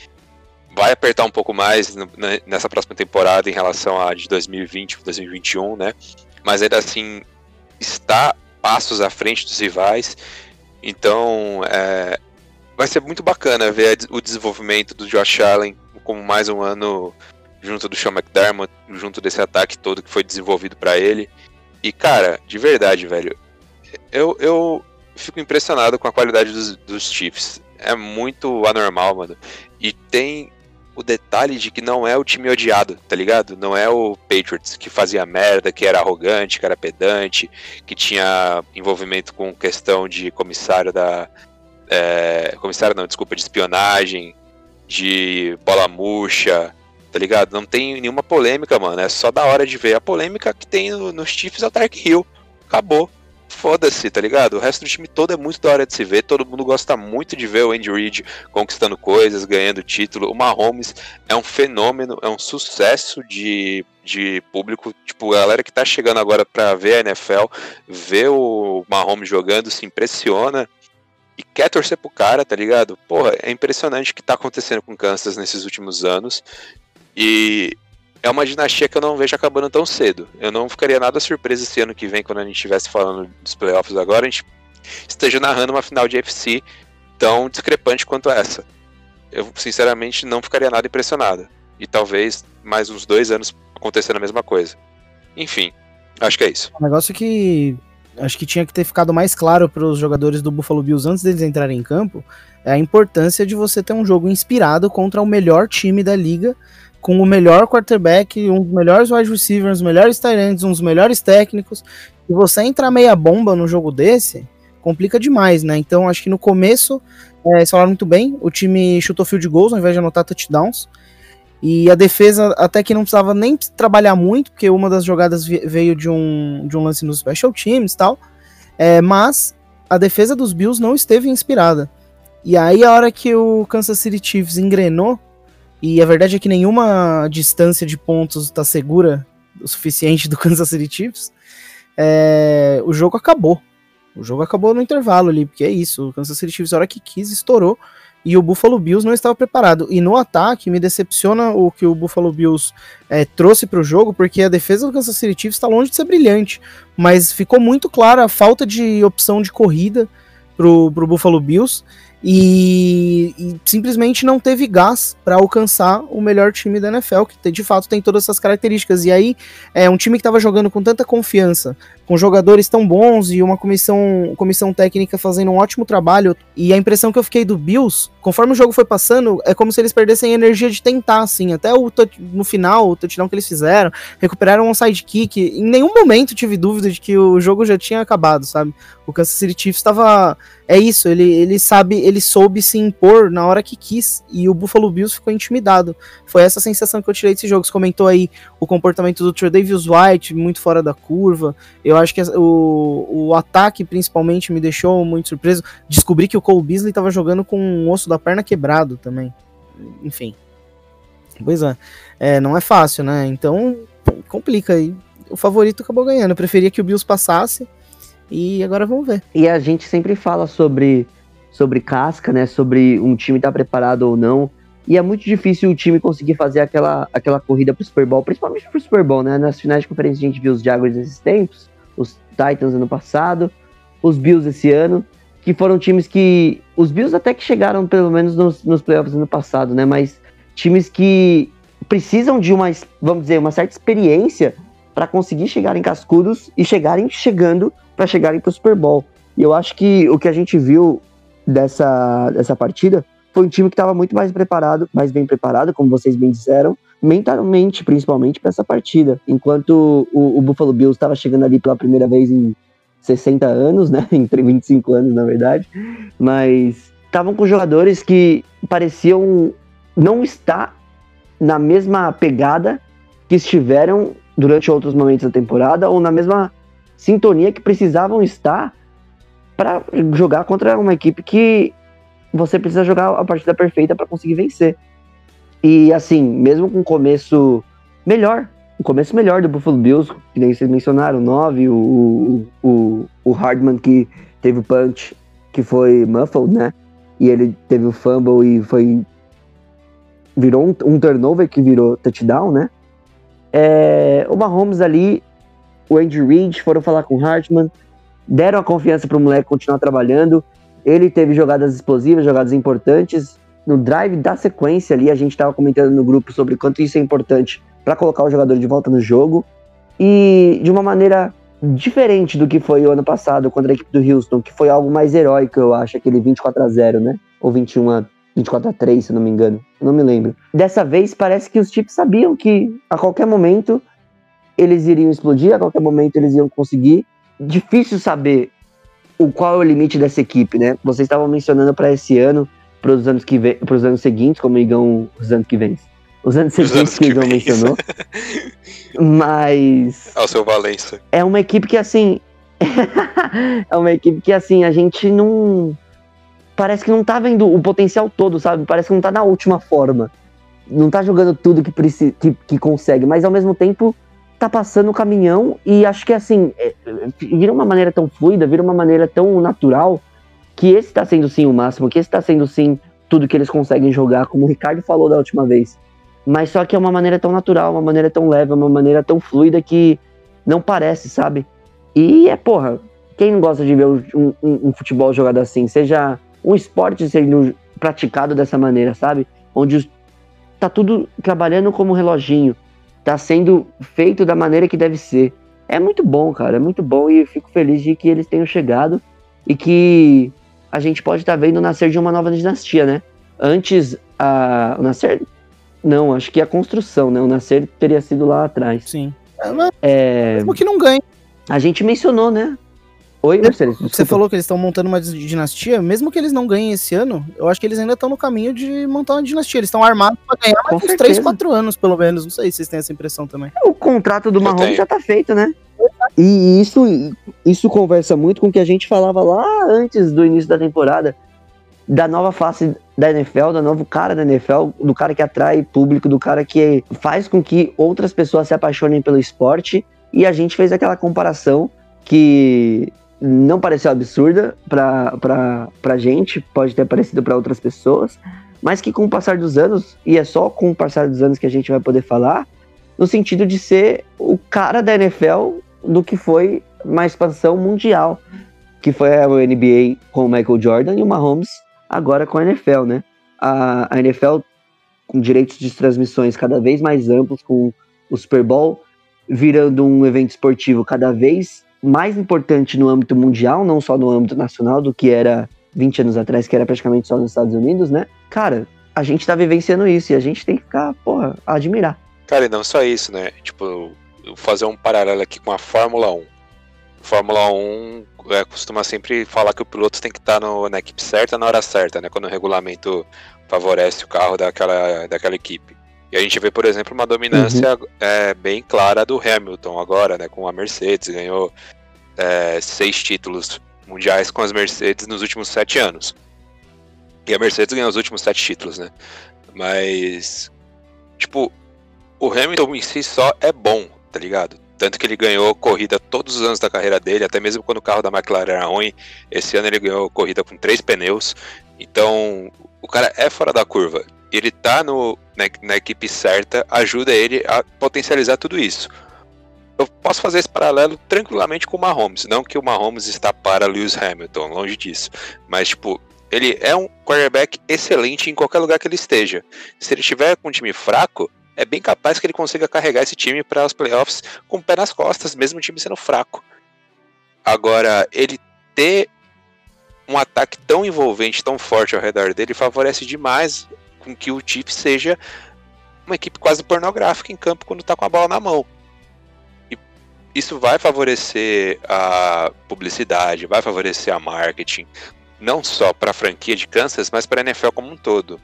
C: vai apertar um pouco mais nessa próxima temporada em relação à de 2020, 2021, né? Mas ainda assim está passos à frente dos rivais. Então, é, vai ser muito bacana ver o desenvolvimento do Josh Allen como mais um ano junto do Sean McDermott, junto desse ataque todo que foi desenvolvido para ele. E cara, de verdade, velho, eu, eu fico impressionado com a qualidade dos, dos Chiefs. É muito anormal, mano. E tem o detalhe de que não é o time odiado, tá ligado? Não é o Patriots que fazia merda, que era arrogante, que era pedante, que tinha envolvimento com questão de comissário da, é, comissário não, desculpa, de espionagem, de bola murcha, tá ligado? Não tem nenhuma polêmica, mano. É só da hora de ver. A polêmica que tem no, nos Chiefs é o Tark Hill. Acabou. Foda-se, tá ligado? O resto do time todo é muito da hora de se ver. Todo mundo gosta muito de ver o Andy Reid conquistando coisas, ganhando título. O Mahomes é um fenômeno, é um sucesso de, de público. Tipo, a galera que tá chegando agora pra ver a NFL, ver o Mahomes jogando, se impressiona e quer torcer pro cara, tá ligado? Porra, é impressionante o que tá acontecendo com o Kansas nesses últimos anos. E é uma dinastia que eu não vejo acabando tão cedo. Eu não ficaria nada surpreso esse ano que vem, quando a gente estivesse falando dos playoffs agora, a gente esteja narrando uma final de FC tão discrepante quanto essa. Eu, sinceramente, não ficaria nada impressionado. E talvez mais uns dois anos acontecendo a mesma coisa. Enfim, acho que é isso.
D: O negócio que acho que tinha que ter ficado mais claro para os jogadores do Buffalo Bills antes deles entrarem em campo é a importância de você ter um jogo inspirado contra o melhor time da liga, com o melhor quarterback, um dos melhores wide receivers, os melhores tight um dos melhores técnicos. E você entrar meia bomba no jogo desse, complica demais, né? Então acho que no começo, é, eles falaram muito bem, o time chutou field goals ao invés de anotar touchdowns. E a defesa até que não precisava nem trabalhar muito, porque uma das jogadas veio de um, de um lance nos special teams e tal. É, mas a defesa dos Bills não esteve inspirada. E aí a hora que o Kansas City Chiefs engrenou, e a verdade é que nenhuma distância de pontos está segura o suficiente do Kansas City Chiefs, é, o jogo acabou. O jogo acabou no intervalo ali, porque é isso. O Kansas City Chiefs, a hora que quis, estourou e o Buffalo Bills não estava preparado. E no ataque, me decepciona o que o Buffalo Bills é, trouxe para o jogo, porque a defesa do Kansas City Chiefs está longe de ser brilhante, mas ficou muito clara a falta de opção de corrida para o Buffalo Bills e, e simplesmente não teve gás para alcançar o melhor time da NFL, que de fato tem todas essas características. E aí, é um time que estava jogando com tanta confiança, com jogadores tão bons e uma comissão, comissão técnica fazendo um ótimo trabalho. E a impressão que eu fiquei do Bills, conforme o jogo foi passando, é como se eles perdessem energia de tentar, assim. Até o no final, o touchdown que eles fizeram, recuperaram um sidekick. Em nenhum momento tive dúvida de que o jogo já tinha acabado, sabe? O Kansas City Chiefs estava. É isso, ele, ele sabe. Ele soube se impor na hora que quis e o Buffalo Bills ficou intimidado. Foi essa sensação que eu tirei desse jogo. Você comentou aí o comportamento do Tredavious White muito fora da curva. Eu acho que o, o ataque principalmente me deixou muito surpreso. Descobri que o Cole Beasley estava jogando com um osso da perna quebrado também. Enfim. Pois é. é não é fácil, né? Então complica aí. O favorito acabou ganhando. Eu preferia que o Bills passasse. E agora vamos ver.
A: E a gente sempre fala sobre, sobre casca, né? Sobre um time estar tá preparado ou não. E é muito difícil o time conseguir fazer aquela, aquela corrida pro Super Bowl, principalmente pro Super Bowl, né? Nas finais de conferência a gente viu os Jaguars esses tempos, os Titans ano passado, os Bills esse ano, que foram times que. Os Bills até que chegaram pelo menos nos, nos playoffs ano passado, né? Mas times que precisam de uma, vamos dizer, uma certa experiência para conseguir chegar em cascudos e chegarem chegando para chegarem para o Super Bowl. E eu acho que o que a gente viu dessa, dessa partida foi um time que estava muito mais preparado, mais bem preparado, como vocês bem disseram, mentalmente, principalmente, para essa partida. Enquanto o, o Buffalo Bills estava chegando ali pela primeira vez em 60 anos, né? Entre 25 anos, na verdade. Mas estavam com jogadores que pareciam não estar na mesma pegada que estiveram durante outros momentos da temporada ou na mesma sintonia que precisavam estar para jogar contra uma equipe que você precisa jogar a partida perfeita para conseguir vencer. E assim, mesmo com um começo melhor, um começo melhor do Buffalo Bills, que nem vocês mencionaram, 9, o, o, o Hardman que teve o punch que foi muffled, né? E ele teve o fumble e foi virou um, um turnover que virou touchdown, né? É, o Mahomes ali, o Andy Reid foram falar com o Hartman, deram a confiança para o moleque continuar trabalhando. Ele teve jogadas explosivas, jogadas importantes. No drive da sequência ali, a gente estava comentando no grupo sobre quanto isso é importante para colocar o jogador de volta no jogo. E de uma maneira diferente do que foi o ano passado contra a equipe do Houston, que foi algo mais heróico, eu acho, aquele 24 a 0 né? Ou 21 a 24 a 3, se não me engano. Não me lembro. Dessa vez parece que os Chiefs sabiam que a qualquer momento eles iriam explodir, a qualquer momento eles iam conseguir. Difícil saber o qual é o limite dessa equipe, né? Vocês estavam mencionando para esse ano, para os anos que vem, para os anos seguintes, como o Igão, os anos que vem. Os anos seguintes anos que, que o Igão mencionou. Mas
C: ao seu Valença.
A: É uma equipe que assim é uma equipe que assim a gente não parece que não tá vendo o potencial todo, sabe? Parece que não tá na última forma. Não tá jogando tudo que, precisa, que, que consegue, mas ao mesmo tempo tá passando o caminhão e acho que assim, é, vira uma maneira tão fluida, vira uma maneira tão natural que esse tá sendo sim o máximo, que esse tá sendo sim tudo que eles conseguem jogar, como o Ricardo falou da última vez. Mas só que é uma maneira tão natural, uma maneira tão leve, uma maneira tão fluida que não parece, sabe? E é, porra, quem não gosta de ver um, um, um futebol jogado assim, seja um esporte sendo praticado dessa maneira, sabe? Onde tá tudo trabalhando como reloginho, tá sendo feito da maneira que deve ser. É muito bom, cara, é muito bom e eu fico feliz de que eles tenham chegado e que a gente pode estar tá vendo o nascer de uma nova dinastia, né? Antes, a, o nascer. Não, acho que a construção, né? O nascer teria sido lá atrás.
D: Sim.
A: É,
D: Mesmo que não ganhe.
A: A gente mencionou, né? Oi, Mercedes.
D: Você falou que eles estão montando uma dinastia, mesmo que eles não ganhem esse ano, eu acho que eles ainda estão no caminho de montar uma dinastia. Eles estão armados para ganhar mais uns 3, 4 anos, pelo menos. Não sei se vocês têm essa impressão também.
A: O contrato do Mahomes já tá feito, né? E isso, isso conversa muito com o que a gente falava lá antes do início da temporada. Da nova face da NFL, do novo cara da NFL, do cara que atrai público, do cara que faz com que outras pessoas se apaixonem pelo esporte. E a gente fez aquela comparação que não pareceu absurda pra, pra, pra gente, pode ter parecido para outras pessoas, mas que com o passar dos anos, e é só com o passar dos anos que a gente vai poder falar, no sentido de ser o cara da NFL do que foi uma expansão mundial, que foi a NBA com o Michael Jordan e o Mahomes agora com a NFL, né? A, a NFL com direitos de transmissões cada vez mais amplos, com o Super Bowl virando um evento esportivo cada vez mais importante no âmbito mundial, não só no âmbito nacional, do que era 20 anos atrás, que era praticamente só nos Estados Unidos, né? Cara, a gente tá vivenciando isso e a gente tem que ficar, porra, admirar.
C: Cara, e não só isso, né? Tipo, fazer um paralelo aqui com a Fórmula 1. Fórmula 1 é, costuma sempre falar que o piloto tem que estar no- na equipe certa na hora certa, né? Quando o regulamento favorece o carro daquela, daquela equipe. E a gente vê, por exemplo, uma dominância é, bem clara do Hamilton agora, né? Com a Mercedes, ganhou é, seis títulos mundiais com as Mercedes nos últimos sete anos. E a Mercedes ganhou os últimos sete títulos, né? Mas, tipo, o Hamilton em si só é bom, tá ligado? Tanto que ele ganhou corrida todos os anos da carreira dele, até mesmo quando o carro da McLaren era ruim. Esse ano ele ganhou corrida com três pneus. Então, o cara é fora da curva. Ele tá no, na, na equipe certa, ajuda ele a potencializar tudo isso. Eu posso fazer esse paralelo tranquilamente com o Mahomes. Não que o Mahomes está para Lewis Hamilton, longe disso. Mas, tipo, ele é um quarterback excelente em qualquer lugar que ele esteja. Se ele estiver com um time fraco, é bem capaz que ele consiga carregar esse time para os playoffs com o pé nas costas, mesmo o time sendo fraco. Agora, ele ter um ataque tão envolvente, tão forte ao redor dele, favorece demais com que o Chiefs seja uma equipe quase pornográfica em campo quando tá com a bola na mão. E isso vai favorecer a publicidade, vai favorecer a marketing, não só para a franquia de Kansas, mas para a NFL como um todo.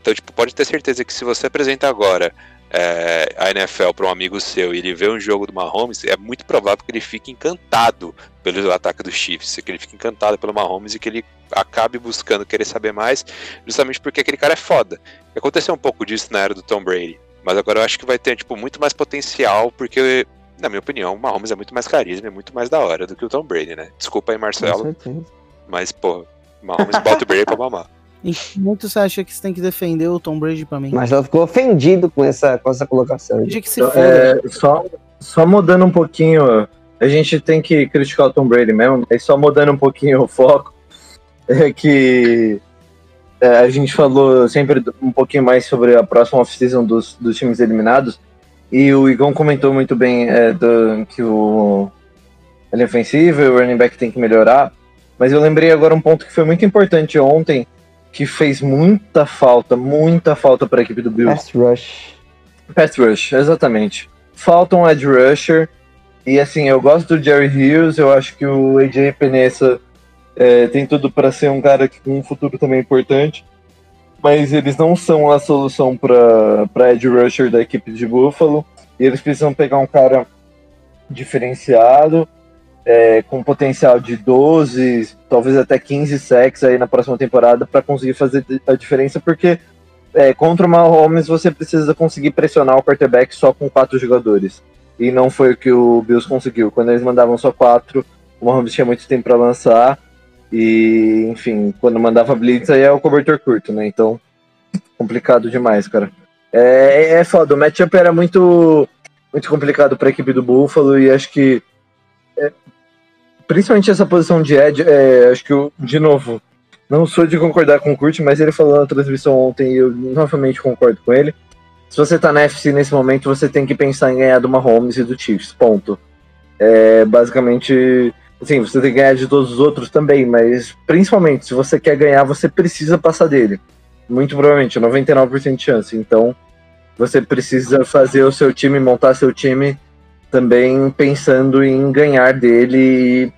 C: Então, tipo, pode ter certeza que se você apresenta agora é, a NFL para um amigo seu e ele vê um jogo do Mahomes, é muito provável que ele fique encantado pelo ataque dos Chiefs, que ele fique encantado pelo Mahomes e que ele acabe buscando querer saber mais, justamente porque aquele cara é foda. Aconteceu um pouco disso na era do Tom Brady, mas agora eu acho que vai ter tipo muito mais potencial, porque na minha opinião, o Mahomes é muito mais carisma e muito mais da hora do que o Tom Brady, né? Desculpa aí,
A: Com
C: Marcelo,
A: certeza.
C: mas pô, Mahomes bota o Brady pra mamar.
D: Em que momento você acha que você tem que defender o Tom Brady pra mim?
A: Mas ela ficou ofendido com essa, com essa colocação.
D: O dia que se
B: Então,
D: for.
B: é, só, só mudando um pouquinho, a gente tem que criticar o Tom Brady mesmo, mas só mudando um pouquinho o foco, é que é, a gente falou sempre um pouquinho mais sobre a próxima off-season dos, dos times eliminados, e o Igor comentou muito bem é, do, que o ele é ofensivo e o running back tem que melhorar, mas eu lembrei agora um ponto que foi muito importante ontem, que fez muita falta, muita falta para a equipe do Bills.
A: Pass rush.
B: Pass rush, exatamente. Falta um edge rusher. E assim, eu gosto do Jerry Hughes, eu acho que o AJ Penessa é, tem tudo para ser um cara que, com um futuro também importante. Mas eles não são a solução para edge rusher da equipe de Buffalo. E eles precisam pegar um cara diferenciado, é, com potencial de 12, talvez até 15 sacks aí na próxima temporada para conseguir fazer a diferença, porque é, contra o Mahomes você precisa conseguir pressionar o quarterback só com quatro jogadores. E não foi o que o Bills conseguiu. Quando eles mandavam só quatro, o Mahomes tinha muito tempo para lançar. E, enfim, quando mandava blitz aí é o cobertor curto, né? Então, complicado demais, cara. É, é foda, o matchup era muito, muito complicado para a equipe do Buffalo e acho que é, principalmente essa posição de Ed, é, acho que eu, de novo, não sou de concordar com o Kurt, mas ele falou na transmissão ontem e eu novamente concordo com ele. Se você tá na FC nesse momento, você tem que pensar em ganhar do Mahomes e do Chiefs, ponto. É, basicamente, assim, você tem que ganhar de todos os outros também, mas principalmente, se você quer ganhar, você precisa passar dele. Muito provavelmente, 99% de chance. Então, você precisa fazer o seu time, montar seu time também pensando em ganhar dele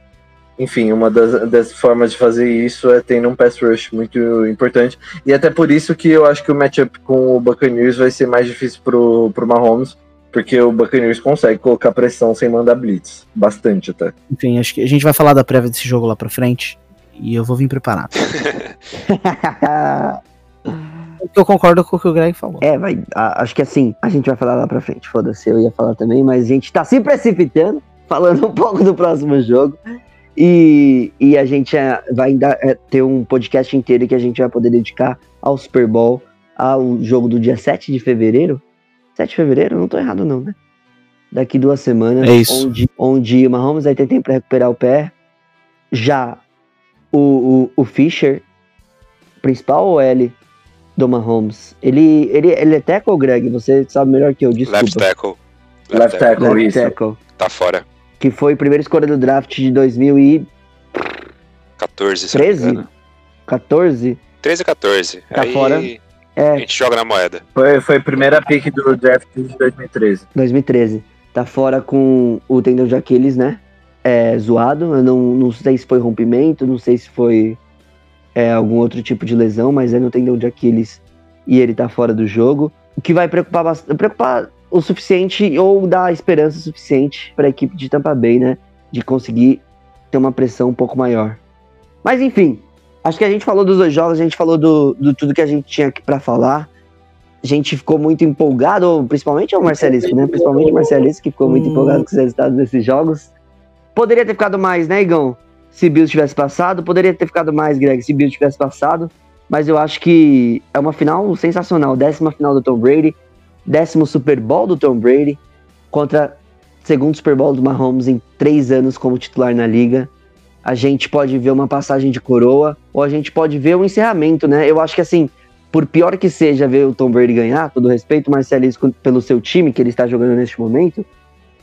B: enfim, uma das, das, formas de fazer isso é tendo um pass rush muito importante. E até por isso que eu acho que o matchup com o Buccaneers vai ser mais difícil pro, pro Mahomes, porque o Buccaneers consegue colocar pressão sem mandar blitz. Bastante até.
D: Enfim, acho que a gente vai falar da prévia desse jogo lá pra frente. E eu vou vir preparado. eu concordo com o que o Greg falou.
A: É, vai. a- acho que assim, a gente vai falar lá pra frente. Foda-se, eu ia falar também, mas a gente tá se precipitando, falando um pouco do próximo jogo. E, e a gente é, vai ainda é, ter um podcast inteiro que a gente vai poder dedicar ao Super Bowl, ao jogo do dia 7 de fevereiro. 7 de fevereiro? Não tô errado, não, né? Daqui duas semanas.
D: É isso.
A: Onde, onde o Mahomes vai ter tempo pra recuperar o pé. Já o, o, o Fischer, principal OL do Mahomes, ele, ele, ele é tackle, Greg? Você sabe melhor que eu, desculpa.
C: Left tackle.
B: Left tackle,
A: Left
B: isso.
A: tackle.
C: Tá fora.
A: Que foi a primeira escolha do draft de 2013?
C: 14, se não me engano.
A: 14?
C: 13 e 14.
A: Tá
C: Aí
A: fora.
C: A
A: É,
C: gente joga na moeda.
B: Foi, foi a primeira pick do draft de 2013.
A: 2013. Tá fora com o tendão de Aquiles, né? é, zoado. Eu não, não sei se foi rompimento, não sei se foi é, algum outro tipo de lesão, mas é no tendão de Aquiles e ele tá fora do jogo. O que vai preocupar, bast- preocupar o suficiente ou dar esperança suficiente para a equipe de Tampa Bay, né? De conseguir ter uma pressão um pouco maior. Mas enfim, acho que a gente falou dos dois jogos, a gente falou do, do tudo que a gente tinha aqui para falar. A gente ficou muito empolgado, principalmente o Marcelisco, né? Principalmente o Marcelisco, que ficou muito
D: Hum.
A: empolgado com os resultados desses jogos. Poderia ter ficado mais, né, Igão? Se Bills tivesse passado. Poderia ter ficado mais, Greg, se Bills tivesse passado. Mas eu acho que é uma final sensacional. Décima final do Tom Brady. Décimo Super Bowl do Tom Brady. Contra segundo Super Bowl do Mahomes em três anos como titular na liga. A gente pode ver uma passagem de coroa. Ou a gente pode ver um encerramento, né? Eu acho que assim, por pior que seja ver o Tom Brady ganhar, todo respeito, Marcelisco, pelo seu time que ele está jogando neste momento,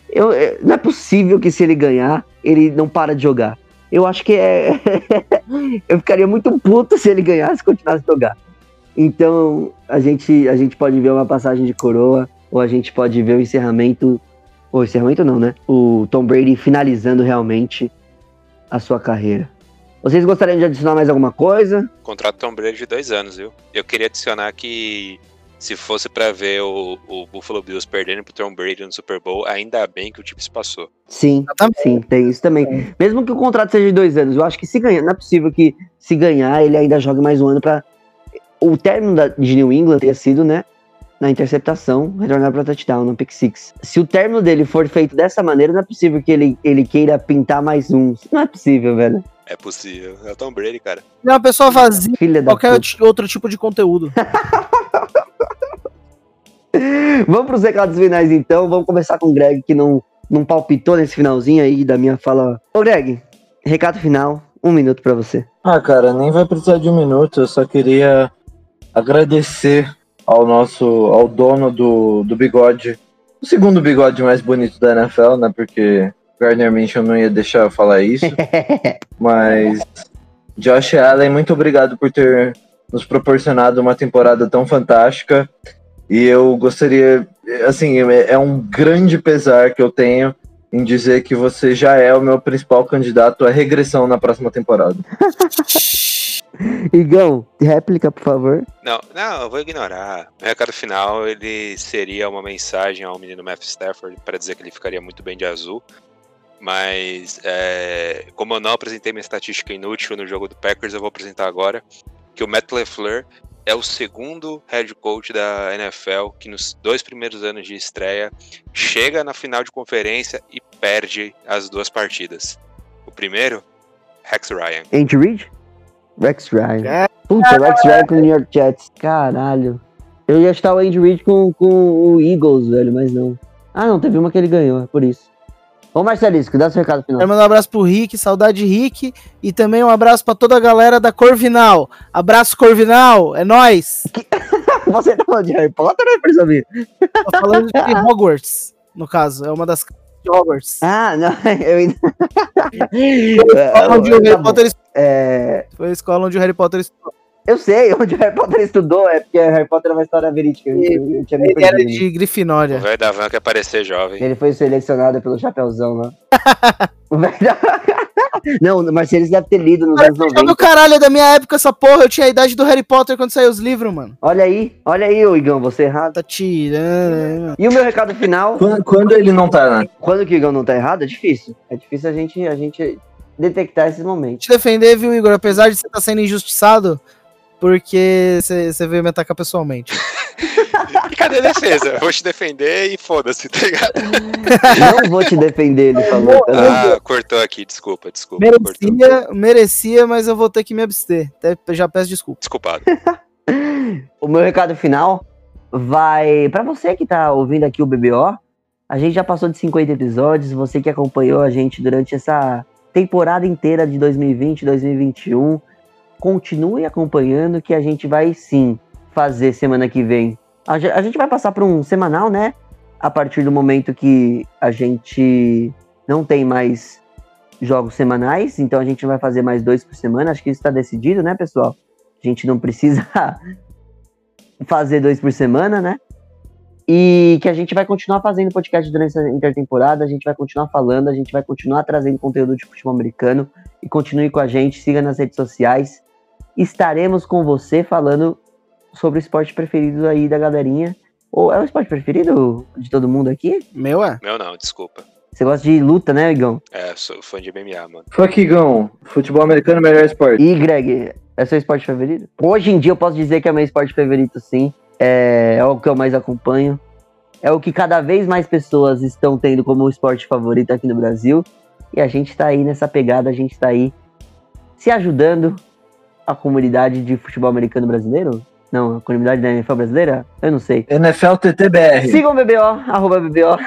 A: eu, é- não é possível que se ele ganhar, ele não para de jogar. Eu acho que é. eu ficaria muito puto se ele ganhasse e continuasse a jogar. Então, a gente, a gente pode ver uma passagem de coroa, ou a gente pode ver o encerramento. Ou encerramento não, né? O Tom Brady finalizando realmente a sua carreira. Vocês gostariam de adicionar mais alguma coisa?
C: Contrato Tom Brady de dois anos, viu? Eu queria adicionar que se fosse pra ver o, o Buffalo Bills perdendo pro Tom Brady no Super Bowl, ainda bem que o time se passou.
A: Sim, sim, tem isso também. Mesmo que o contrato seja de dois anos, eu acho que se ganhar, não é possível que se ganhar ele ainda jogue mais um ano pra. O término da, de New England teria sido, né? Na interceptação, retornar pra touchdown, no pick six. Se o término dele for feito dessa maneira, não é possível que ele, ele queira pintar mais um. Não é possível, velho.
C: É possível. É o Tom Brady, cara.
D: Ele é uma pessoa vazia
A: Filha
D: qualquer outro tipo de conteúdo.
A: Vamos pros recados finais então. Vamos começar com o Greg, que não, não palpitou nesse finalzinho aí da minha fala. Ô, Greg, recado final, um minuto pra você.
B: Ah, cara, nem vai precisar de um minuto. Eu só queria agradecer ao nosso, ao dono do, do bigode, o segundo bigode mais bonito da NFL, né? Porque Gardner Minshew não ia deixar eu falar isso. Mas Josh Allen, muito obrigado por ter nos proporcionado uma temporada tão fantástica. E eu gostaria, assim, é é um grande pesar que eu tenho em dizer que você já é o meu principal candidato à regressão na próxima temporada.
A: Igão, réplica, por favor.
C: Não, não, eu vou ignorar. O recado final, ele seria uma mensagem ao menino Matthew Stafford para dizer que ele ficaria muito bem de azul. Mas, é, como eu não apresentei minha estatística inútil no jogo do Packers, eu vou apresentar agora que o Matt LeFleur é o segundo head coach da NFL que nos dois primeiros anos de estreia chega na final de conferência e perde as duas partidas. O primeiro, Rex Ryan.
A: Andy Reid? Rex Ryan.
D: É.
A: Puta, Rex Ryan com o New York Jets. Caralho. Eu ia estar o Andy Reid com, com o Eagles, velho, mas não. Ah, não, teve uma que ele ganhou, é por isso. Ô, Marcelisco, dá seu recado final.
D: Quero mandar um abraço pro Rick, saudade Rick. E também um abraço pra toda a galera da Corvinal. Abraço, Corvinal, é nóis.
A: Você tá falando de Harry Potter ou é minha?
D: Tô falando de Hogwarts, no caso. É uma das de Hogwarts.
A: Ah, não, eu ainda.
D: Onde o
A: Tá
D: Harry. Potter.
A: É,
D: Foi a escola onde o Harry Potter estudou.
A: eu sei onde o Harry Potter estudou, é porque Harry Potter é uma história verídica. Eu, eu, eu tinha
D: Ele era de
C: O
D: Grifinória.
C: velho da van quer parecer jovem.
A: Ele foi selecionado pelo Chapéuzão lá. O velho da- Não, o Marcelis deve ter lido nos anos
D: Joga
A: 90.
D: o caralho, é da minha época essa porra. Eu tinha a idade do Harry Potter quando saiu os livros, mano.
A: Olha aí, olha aí, ô Igão, você errado.
D: Tá tirando, mano.
A: E o meu recado final,
B: Quando, quando ele não tá, né?
A: quando que o Igão não tá errado, é difícil. É difícil a gente, a gente detectar esses momentos.
D: te defender, viu, Igor? Apesar de você estar sendo injustiçado, porque você veio me atacar pessoalmente.
C: E cadê a defesa? Eu vou te defender e foda-se, tá ligado?
A: Não vou te defender, ele falou. tá?
C: Ah, cortou aqui, desculpa, desculpa. Cortou.
D: Merecia, merecia, mas eu vou ter que me abster. Até já peço desculpa.
C: Desculpado.
A: O meu recado final vai pra você que tá ouvindo aqui o BBO. A gente já passou de 50 episódios. Você que acompanhou a gente durante essa temporada inteira de 2020, 2021, continue acompanhando que a gente vai sim fazer semana que vem. A ge- a gente vai passar por um semanal, né? A partir do momento que a gente não tem mais jogos semanais, então a gente vai fazer mais dois por semana. Acho que isso está decidido, né, pessoal? A gente não precisa fazer dois por semana, né? E que a gente vai continuar fazendo podcast durante essa intertemporada, a gente vai continuar falando, a gente vai continuar trazendo conteúdo de futebol americano. E continue com a gente, siga nas redes sociais. Estaremos com você falando sobre o esporte preferido aí da galerinha. Ou é o esporte preferido de todo mundo aqui?
D: Meu é.
C: Meu não, desculpa.
A: Você gosta de luta, né, Igão?
C: É, sou fã de MMA, mano.
B: Fuckigão, futebol americano é o melhor esporte.
A: E, Greg, é seu esporte favorito? Hoje em dia eu posso dizer que é meu esporte favorito, sim. É, é o que eu mais acompanho. É o que cada vez mais pessoas estão tendo como esporte favorito aqui no Brasil. E a gente tá aí nessa pegada, a gente tá aí se ajudando a comunidade de futebol americano brasileiro? Não, a comunidade da NFL brasileira? Eu não sei.
B: NFL TTBR.
A: Sigam o BBO, arroba BBO.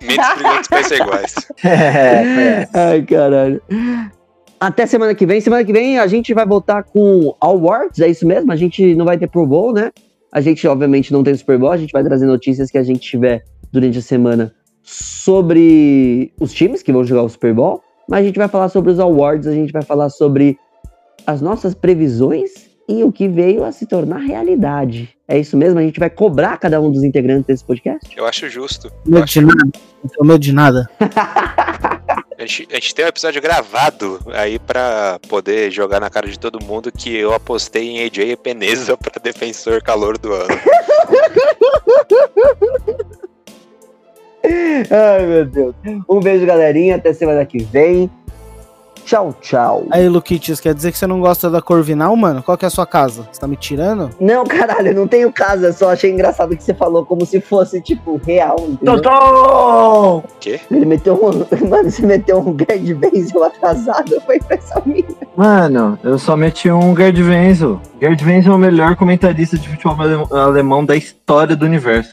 C: Mentes brilhantes ser iguais.
B: É,
A: Ai, caralho. Até semana que vem. Semana que vem a gente vai voltar com awards, é isso mesmo? A gente não vai ter Pro Bowl, né? A gente, obviamente, não tem Super Bowl. A gente vai trazer notícias que a gente tiver durante a semana sobre os times que vão jogar o Super Bowl. Mas a gente vai falar sobre os awards, a gente vai falar sobre as nossas previsões e o que veio a se tornar realidade. É isso mesmo? A gente vai cobrar cada um dos integrantes desse podcast?
C: Eu acho justo. Acho
D: de nada. Não de nada.
C: A gente, a gente tem um episódio gravado aí pra poder jogar na cara de todo mundo que eu apostei em AJ Peneza pra defensor calor do ano.
A: Ai, meu Deus. Um beijo, galerinha. Até semana que vem. Tchau, tchau.
D: Aí, Luquites, quer dizer que você não gosta da Corvinal, mano? Qual que é a sua casa? Você tá me tirando?
A: Não, caralho, eu não tenho casa. Só achei engraçado que você falou como se fosse, tipo, real. entendeu?
B: Totó!
C: Quê?
A: Ele meteu um. Mano, você meteu um Gerd Benzel atrasado. Foi impressão minha.
B: Mano, eu só meti um Gerd Wenzel. Gerd Wenzel é o melhor comentarista de futebol ale- alemão da história do universo.